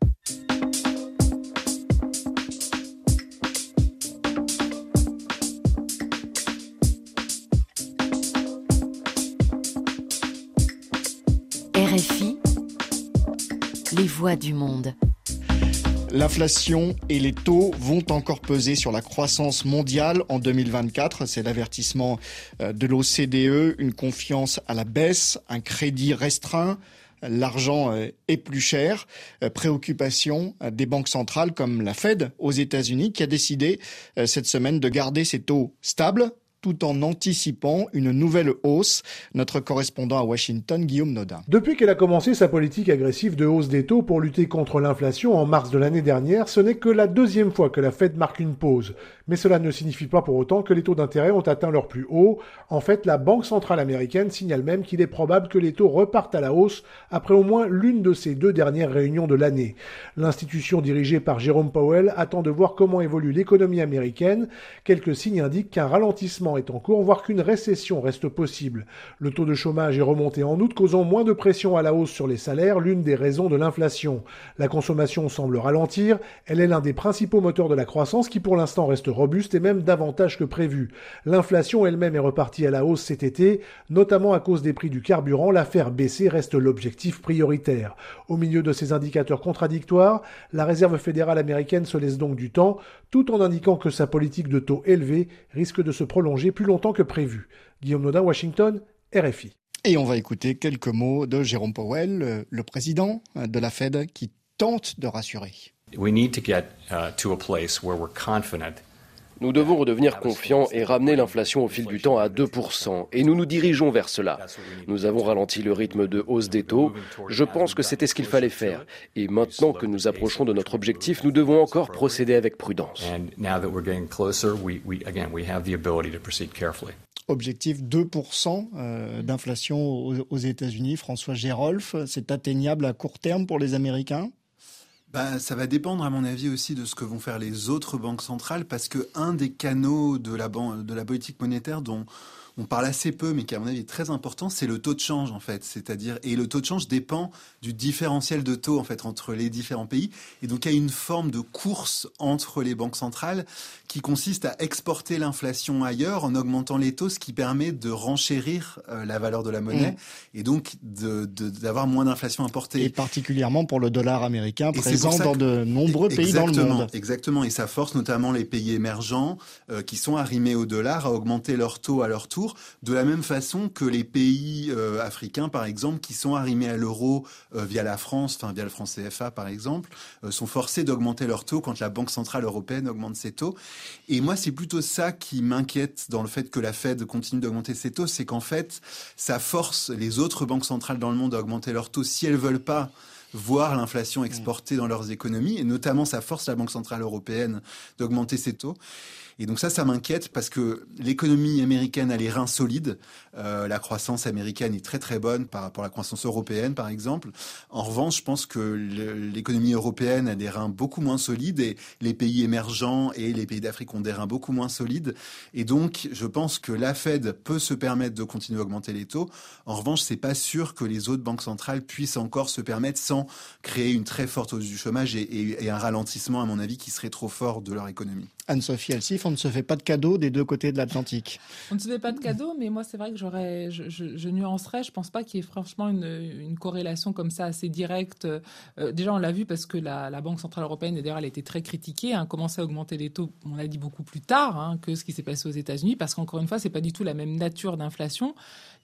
L'inflation et les taux vont encore peser sur la croissance mondiale en 2024. C'est l'avertissement euh, de l'OCDE, une confiance à la baisse, un crédit restreint. L'argent euh, est plus cher. Euh, préoccupation des banques centrales comme la Fed aux États-Unis qui a décidé cette semaine de garder ses taux stables tout en anticipant une nouvelle hausse. Notre correspondant à Washington, Guillaume Nodin. Depuis qu'elle a commencé sa politique agressive de hausse des taux pour lutter contre l'inflation en mars de l'année dernière, ce n'est que la deuxième fois que la Fed marque une pause. Mais cela ne signifie pas pour autant que les taux d'intérêt ont atteint leur plus haut. En fait, la Banque centrale américaine signale même qu'il est probable que les taux repartent à la hausse après au moins l'une de ces deux dernières réunions de l'année. L'institution dirigée par Jérôme Powell attend de voir comment évolue l'économie américaine. Quelques signes indiquent qu'un ralentissement est en cours, voire qu'une récession reste possible. Le taux de chômage est remonté en août, causant moins de pression à la hausse sur les salaires, l'une des raisons de l'inflation. La consommation semble ralentir, elle est l'un des principaux moteurs de la croissance qui pour l'instant reste robuste et même davantage que prévu. L'inflation elle-même est repartie à la hausse cet été, notamment à cause des prix du carburant, l'affaire baisser reste l'objectif prioritaire. Au milieu de ces indicateurs contradictoires, la Réserve fédérale américaine se laisse donc du temps, tout en indiquant que sa politique de taux élevé risque de se prolonger plus longtemps que prévu. Guillaume Nodin, Washington, RFI. Et on va écouter quelques mots de Jérôme Powell, le président de la Fed, qui tente de rassurer. We need to get uh, to a place where we're confident nous devons redevenir confiants et ramener l'inflation au fil du temps à 2%, et nous nous dirigeons vers cela. Nous avons ralenti le rythme de hausse des taux. Je pense que c'était ce qu'il fallait faire. Et maintenant que nous approchons de notre objectif, nous devons encore procéder avec prudence. Objectif 2% euh, d'inflation aux États-Unis. François Gérolf, c'est atteignable à court terme pour les Américains? Bah, ça va dépendre, à mon avis, aussi de ce que vont faire les autres banques centrales, parce que un des canaux de la, de la politique monétaire dont on parle assez peu, mais qui à mon avis est très important, c'est le taux de change en fait. C'est-à-dire et le taux de change dépend du différentiel de taux en fait entre les différents pays. Et donc il y a une forme de course entre les banques centrales qui consiste à exporter l'inflation ailleurs en augmentant les taux, ce qui permet de renchérir euh, la valeur de la monnaie mmh. et donc d'avoir moins d'inflation importée. Et particulièrement pour le dollar américain présent dans de nombreux pays dans le monde. Exactement. Et ça force notamment les pays émergents euh, qui sont arrimés au dollar à augmenter leur taux à leur tour de la même façon que les pays euh, africains, par exemple, qui sont arrimés à l'euro euh, via la France, enfin via le franc CFA, par exemple, euh, sont forcés d'augmenter leurs taux quand la Banque centrale européenne augmente ses taux. Et moi, c'est plutôt ça qui m'inquiète dans le fait que la Fed continue d'augmenter ses taux, c'est qu'en fait, ça force les autres banques centrales dans le monde à augmenter leurs taux si elles veulent pas voir l'inflation exportée dans leurs économies, et notamment ça force la Banque centrale européenne d'augmenter ses taux. Et donc ça, ça m'inquiète parce que l'économie américaine a les reins solides. Euh, la croissance américaine est très très bonne par rapport à la croissance européenne, par exemple. En revanche, je pense que l'économie européenne a des reins beaucoup moins solides et les pays émergents et les pays d'Afrique ont des reins beaucoup moins solides. Et donc, je pense que la Fed peut se permettre de continuer à augmenter les taux. En revanche, c'est pas sûr que les autres banques centrales puissent encore se permettre sans créer une très forte hausse du chômage et, et un ralentissement, à mon avis, qui serait trop fort de leur économie. Anne-Sophie Alsif, on ne se fait pas de cadeaux des deux côtés de l'Atlantique. On ne se fait pas de cadeaux, mais moi, c'est vrai que j'aurais, je, je, nuancerais. Je pense pas qu'il y ait franchement une, une, corrélation comme ça assez directe. Euh, déjà, on l'a vu parce que la, la, Banque Centrale Européenne, d'ailleurs, elle a été très critiquée, a hein, commencé à augmenter les taux, on l'a dit beaucoup plus tard hein, que ce qui s'est passé aux États-Unis, parce qu'encore une fois, c'est pas du tout la même nature d'inflation.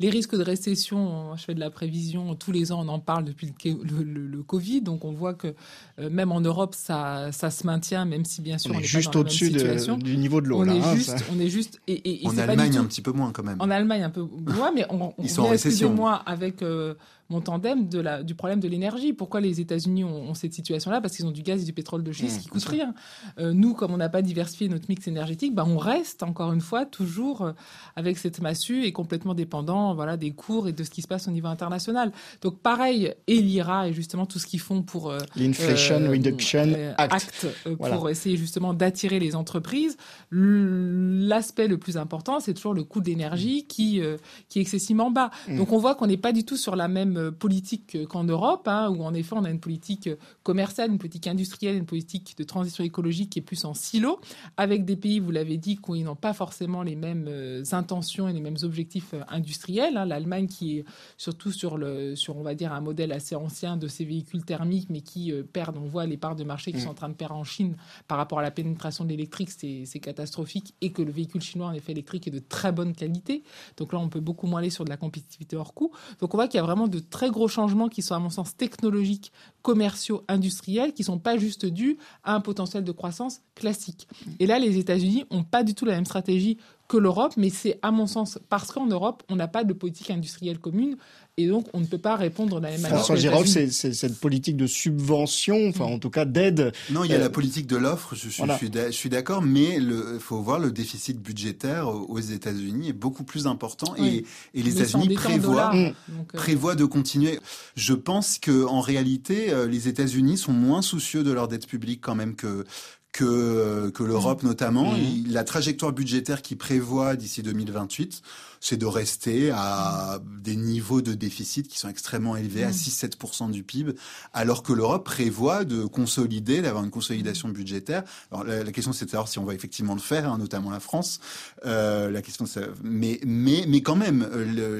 Les risques de récession, je fais de la prévision, tous les ans, on en parle depuis le, le, Covid, donc on voit que euh, même en Europe, ça, ça se maintient, même si bien sûr on, est, juste au-dessus du niveau de l'eau. On, là, est hein, juste, on est juste. Et, et, en Allemagne, un petit peu moins quand même. En Allemagne, un peu moins, mais on, Ils sont en récession. avec euh, mon tandem de la, du problème de l'énergie. Pourquoi les États-Unis ont, cette situation-là? Parce qu'ils ont du gaz et du pétrole de schiste mmh, qui coûtent rien. Euh, nous, comme on n'a pas diversifié notre mix énergétique, bah, on reste encore une fois toujours euh, avec cette massue et complètement dépendant voilà, des cours et de ce qui se passe au niveau international. Donc pareil, et l'IRA et justement tout ce qu'ils font pour... Euh, L'Inflation Reduction Act. pour essayer justement d'attirer les entreprises. L'aspect le plus important, c'est toujours le coût de l'énergie qui, qui est excessivement bas. Mmh. Donc on voit qu'on n'est pas du tout sur la même mêmes politiques qu'en Europe, hein, où en effet on a une politique commerciale, une politique industrielle, une politique de transition écologique qui est plus en silo, avec des pays, vous l'avez dit, qui n'ont pas forcément les mêmes intentions et les mêmes objectifs industriels. Hein. L'Allemagne qui est surtout sur, le, sur, on va dire, un modèle assez ancien de ces véhicules thermiques, mais qui perdent, on voit les parts de marché qui mm. sont en train de perdre en Chine par rapport à la pénétration de l'électrique, c'est catastrophique, et que le véhicule chinois, en effet, électrique est de très bonne qualité. Donc là, on peut beaucoup moins aller sur de la compétitivité hors coût. Donc on voit qu'il y a vraiment de très gros changements qui sont, à mon sens, technologiques, commerciaux, industriels, qui sont pas juste dus à un potentiel de croissance classique. Et là, les États-Unis ont pas du tout la même stratégie que l'Europe, mais c'est à mon sens parce qu'en Europe, on n'a pas de politique industrielle commune. Et donc, on ne peut pas répondre de la même manière. François Giraud, c'est cette politique de subvention, enfin, en tout cas, d'aide. Non, il y a la euh, politique de l'offre, je, suis, je suis d'accord, mais il faut voir le déficit budgétaire aux États-Unis est beaucoup plus important et, et, les États-Unis prévoient, euh, prévoient de continuer. Je pense que en réalité, euh, les États-Unis sont moins soucieux de leur dette publique quand même que que, que l'Europe mmh. notamment. Mmh. la trajectoire budgétaire qui prévoit d'ici 2028 c'est de rester à des niveaux de déficit qui sont extrêmement élevés, à 6-7% mmh. du PIB, alors que l'Europe prévoit de consolider, d'avoir une consolidation budgétaire. Alors la, question c'est de savoir si on va effectivement le faire, hein, notamment la France. Euh, la question, mais mais mais quand même,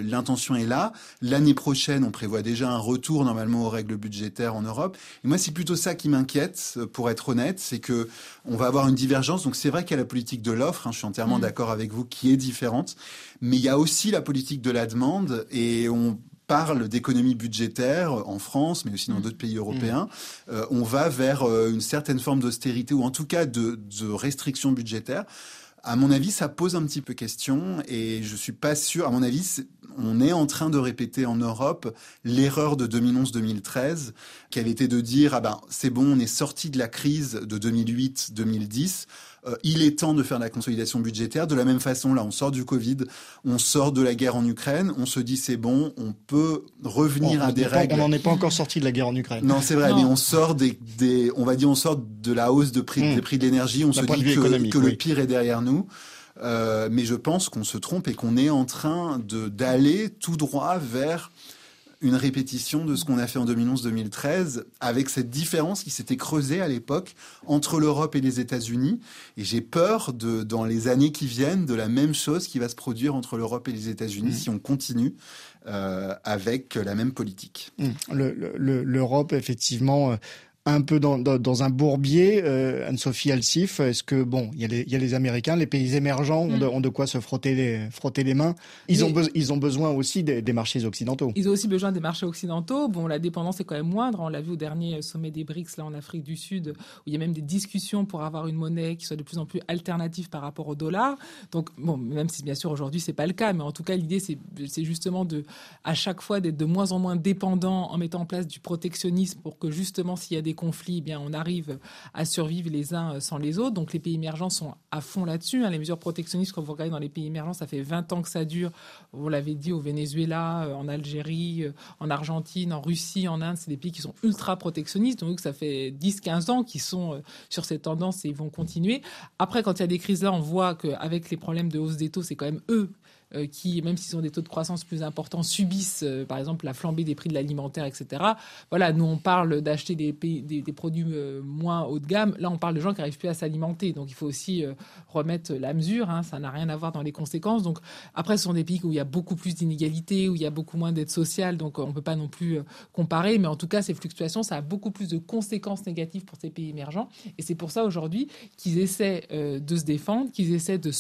l'intention est là. L'année prochaine, on prévoit déjà un retour normalement aux règles budgétaires en Europe. Et moi, c'est plutôt ça qui m'inquiète, pour être honnête, c'est que on va avoir une divergence. Donc c'est vrai qu'il y a la politique de l'offre. Hein, je suis entièrement mmh. d'accord avec vous, qui est différente, mais il y a aussi la politique de la demande et on parle d'économie budgétaire en France, mais aussi dans mm. d'autres pays européens, mm. euh, on va vers euh, une certaine forme d'austérité ou en tout cas de, de restriction budgétaire. À mon avis, ça pose un petit peu question et je suis pas sûr. À mon avis, on est en train de répéter en Europe l'erreur de 2011-2013, qui avait été de dire ah ben c'est bon, on est sorti de la crise de 2008-2010. Euh, il est temps de faire la consolidation budgétaire. De la même façon, là, on sort du Covid, on sort de la guerre en Ukraine, on se dit c'est bon, on peut revenir à des règles. on n'en est pas encore sorti de la guerre en Ukraine. Non, c'est vrai, mais on sort des, des, on va dire, on sort de la hausse de prix, hmm. des prix de l'énergie. On se dit que, que le pire est derrière nous. Euh, mais je pense qu'on se trompe et qu'on est en train de d'aller tout droit vers une répétition de ce qu'on a fait en 2011-2013, avec cette différence qui s'était creusée à l'époque entre l'Europe et les États-Unis. Et j'ai peur, de, dans les années qui viennent, de la même chose qui va se produire entre l'Europe et les États-Unis mmh. si on continue euh, avec la même politique. Mmh. L'Europe, effectivement, euh, un peu dans, dans, un bourbier, euh, Anne-Sophie Alsif. Est-ce que, bon, il y, a les, y a les Américains, les pays émergents ont, de, mm. ont de quoi se frotter les, frotter les mains. Ils, ont, ils ont besoin aussi des, des, marchés occidentaux. Ils ont aussi besoin des marchés occidentaux. Bon, la dépendance est quand même moindre. On l'a vu au dernier sommet des BRICS, là, en Afrique du Sud, où il y a même des discussions pour avoir une monnaie qui soit de plus en plus alternative par rapport au dollar. Donc, bon, même si bien sûr aujourd'hui c'est pas le cas, mais en tout cas, l'idée c'est justement de, à chaque fois, d'être de moins en moins dépendant en mettant en place du protectionnisme pour que justement, s'il y a des conflits, eh bien, on arrive à survivre les uns sans les autres. Donc les pays émergents sont à fond là-dessus. Hein. Les mesures protectionnistes, quand vous regardez dans les pays émergents, ça fait 20 ans que ça dure. Vous l'avez dit au Venezuela, euh, en Algérie, euh, en Argentine, en Russie, en Inde, c'est des pays qui sont ultra protectionnistes. Donc ça fait 10-15 ans qu'ils sont euh, sur cette tendance et ils vont continuer. Après, quand il y a des crises là, on voit qu'avec les problèmes de hausse des taux, c'est quand même eux qui, même s'ils ont des taux de croissance plus importants, subissent, euh, par exemple, la flambée des prix de l'alimentaire, etc. Voilà, nous, on parle d'acheter des, produits euh, moins haut de gamme. Là, on parle de gens qui n'arrivent plus à s'alimenter. Donc, il faut aussi remettre la mesure. Hein. ça n'a rien à voir dans les conséquences. Donc, après, ce sont des pays où il y a beaucoup plus d'inégalités, où il y a beaucoup moins d'aide sociale. Donc, on ne peut pas non plus comparer. Mais en tout cas, ces fluctuations, ça a beaucoup plus de conséquences négatives pour ces pays émergents. Et c'est pour ça, aujourd'hui, qu'ils essaient de se défendre, qu'ils essaient de,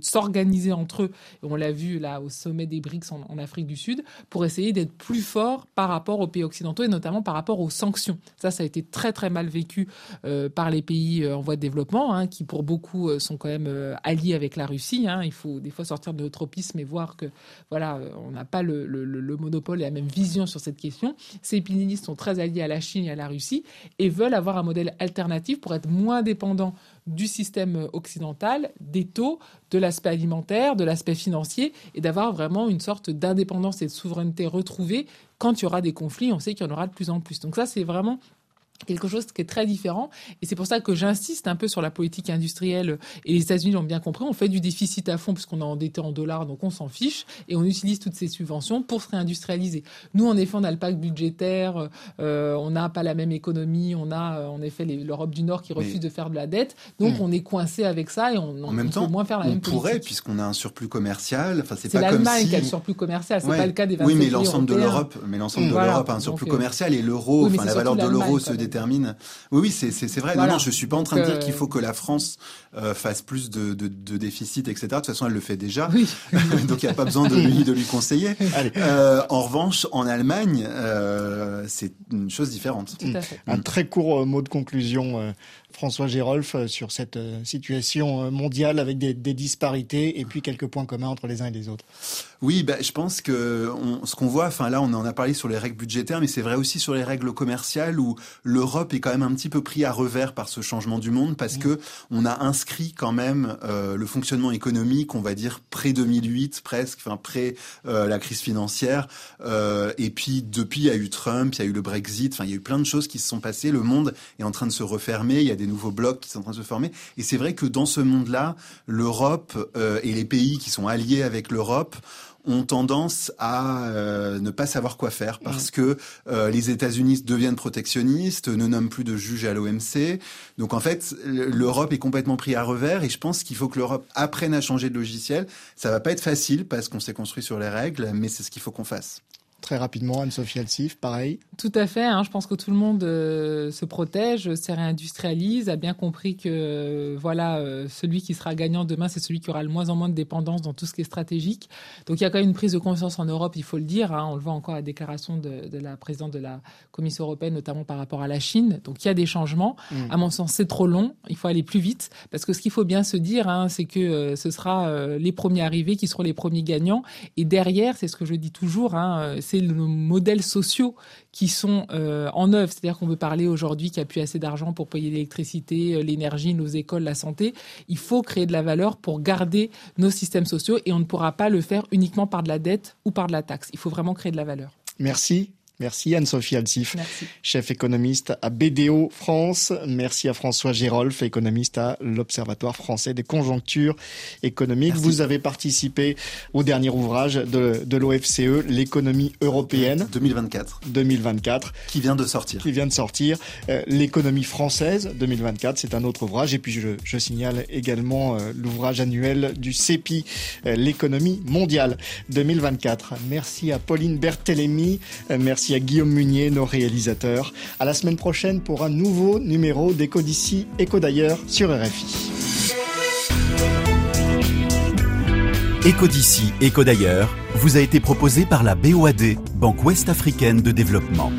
s'organiser entre eux. On l'a vu là au sommet des BRICS en, Afrique du Sud pour essayer d'être plus fort par rapport aux pays occidentaux et notamment par rapport aux sanctions. Ça, ça a été très très mal vécu euh, par les pays euh, en voie de développement, hein, qui pour beaucoup euh, sont quand même alliés avec la Russie. Hein. Il faut des fois sortir de l'eutropisme et voir que voilà, on n'a pas le, le, monopole et la même vision sur cette question. Ces pays sont très alliés à la Chine et à la Russie et veulent avoir un modèle alternatif pour être moins dépendants du système occidental, des taux, de l'aspect alimentaire, de l'aspect financier, et d'avoir vraiment une sorte d'indépendance et de souveraineté retrouvée quand il y aura des conflits. On sait qu'il y en aura de plus en plus. Donc ça, c'est vraiment quelque chose qui est très différent. Et c'est pour ça que j'insiste un peu sur la politique industrielle. Et les États-Unis l'ont bien compris. On fait du déficit à fond puisqu'on a endetté en dollars, donc on s'en fiche. Et on utilise toutes ces subventions pour se réindustrialiser. Nous, en effet, on a le pacte budgétaire. Euh, on n'a pas la même économie. On a, euh, en effet, l'Europe du Nord qui refuse de faire de la dette. Donc, hmm. on est coincé avec ça et on, en même temps, peut moins faire la on pourrait, puisqu'on a un surplus commercial. Enfin, c'est pas l'Allemagne qui a le surplus commercial. C'est pas le cas des 27 Oui, mais l'ensemble de l'Europe, mais l'ensemble de l'Europe a un surplus euh, commercial et l'euro, enfin, la valeur de l'euro se détermine. Oui, oui, c'est vrai. Non, non, je suis pas en train de dire qu'il faut que la France euh, fasse plus de, de, de, déficit, etc. De toute façon, elle le fait déjà. Oui. <laughs> Donc, il n'y a pas besoin de lui, de lui conseiller. <laughs> Euh, en revanche, en Allemagne, euh, c'est une chose différente. Tout à fait. Un très court mot de conclusion François Gérolf euh, sur cette euh, situation euh, mondiale avec des, disparités et puis quelques points communs entre les uns et les autres. Oui, bah, je pense que ce qu'on voit, enfin là on en a parlé sur les règles budgétaires, mais c'est vrai aussi sur les règles commerciales où l'Europe est quand même un petit peu pris à revers par ce changement du monde parce mmh. que on a inscrit quand même le fonctionnement économique, on va dire près 2008 presque, enfin près la crise financière. et puis depuis il y a eu Trump, il y a eu le Brexit, enfin il y a eu plein de choses qui se sont passées. Le monde est en train de se refermer. Il y a des nouveaux blocs qui sont en train de se former. Et c'est vrai que dans ce monde-là, l'Europe euh, et les pays qui sont alliés avec l'Europe ont tendance à euh, ne pas savoir quoi faire parce mm. que euh, les États-Unis deviennent protectionnistes, ne nomment plus de juges à l'OMC. Donc en fait, l'Europe est complètement pris à revers et je pense qu'il faut que l'Europe apprenne à changer de logiciel. Ça va pas être facile parce qu'on s'est construit sur les règles, mais c'est ce qu'il faut qu'on fasse. Très rapidement, Anne-Sophie Alsif, pareil. Tout à fait. Hein, je pense que tout le monde euh, se protège, se réindustrialise, a bien compris que euh, voilà, euh, celui qui sera gagnant demain, c'est celui qui aura le moins en moins de dépendance dans tout ce qui est stratégique. Donc il y a quand même une prise de conscience en Europe, il faut le dire. Hein, on le voit encore à la déclaration de, de, la présidente de la Commission européenne, notamment par rapport à la Chine. Donc il y a des changements. Mm. À mon sens, c'est trop long. Il faut aller plus vite parce que ce qu'il faut bien se dire, hein, c'est que ce sera les premiers arrivés qui seront les premiers gagnants. Et derrière, c'est ce que je dis toujours. Hein, c'est nos modèles sociaux qui sont euh, en œuvre. C'est-à-dire qu'on veut parler aujourd'hui qu'il n'y a plus assez d'argent pour payer l'électricité, euh, l'énergie, nos écoles, la santé. Il faut créer de la valeur pour garder nos systèmes sociaux et on ne pourra pas le faire uniquement par de la dette ou par de la taxe. Il faut vraiment créer de la valeur. Merci. Merci Anne-Sophie Alsif, chef économiste à BDO France. Merci à François Gérolf, économiste à l'Observatoire français des conjonctures économiques. Vous avez participé au dernier ouvrage de, de l'OFCE, l'économie européenne. 2024. 2024. Qui vient de sortir. Qui vient de sortir. Euh, l'économie française 2024, c'est un autre ouvrage. Et puis je, je signale également euh, l'ouvrage annuel du CEPI, euh, l'économie mondiale 2024. Merci à Pauline Berthelemy. merci à Guillaume Munier, nos réalisateurs. À la semaine prochaine pour un nouveau numéro d'Éco d'ici, d'ailleurs sur RFI. Éco d'ici, d'ailleurs vous a été proposé par la BOAD, Banque Ouest Africaine de Développement.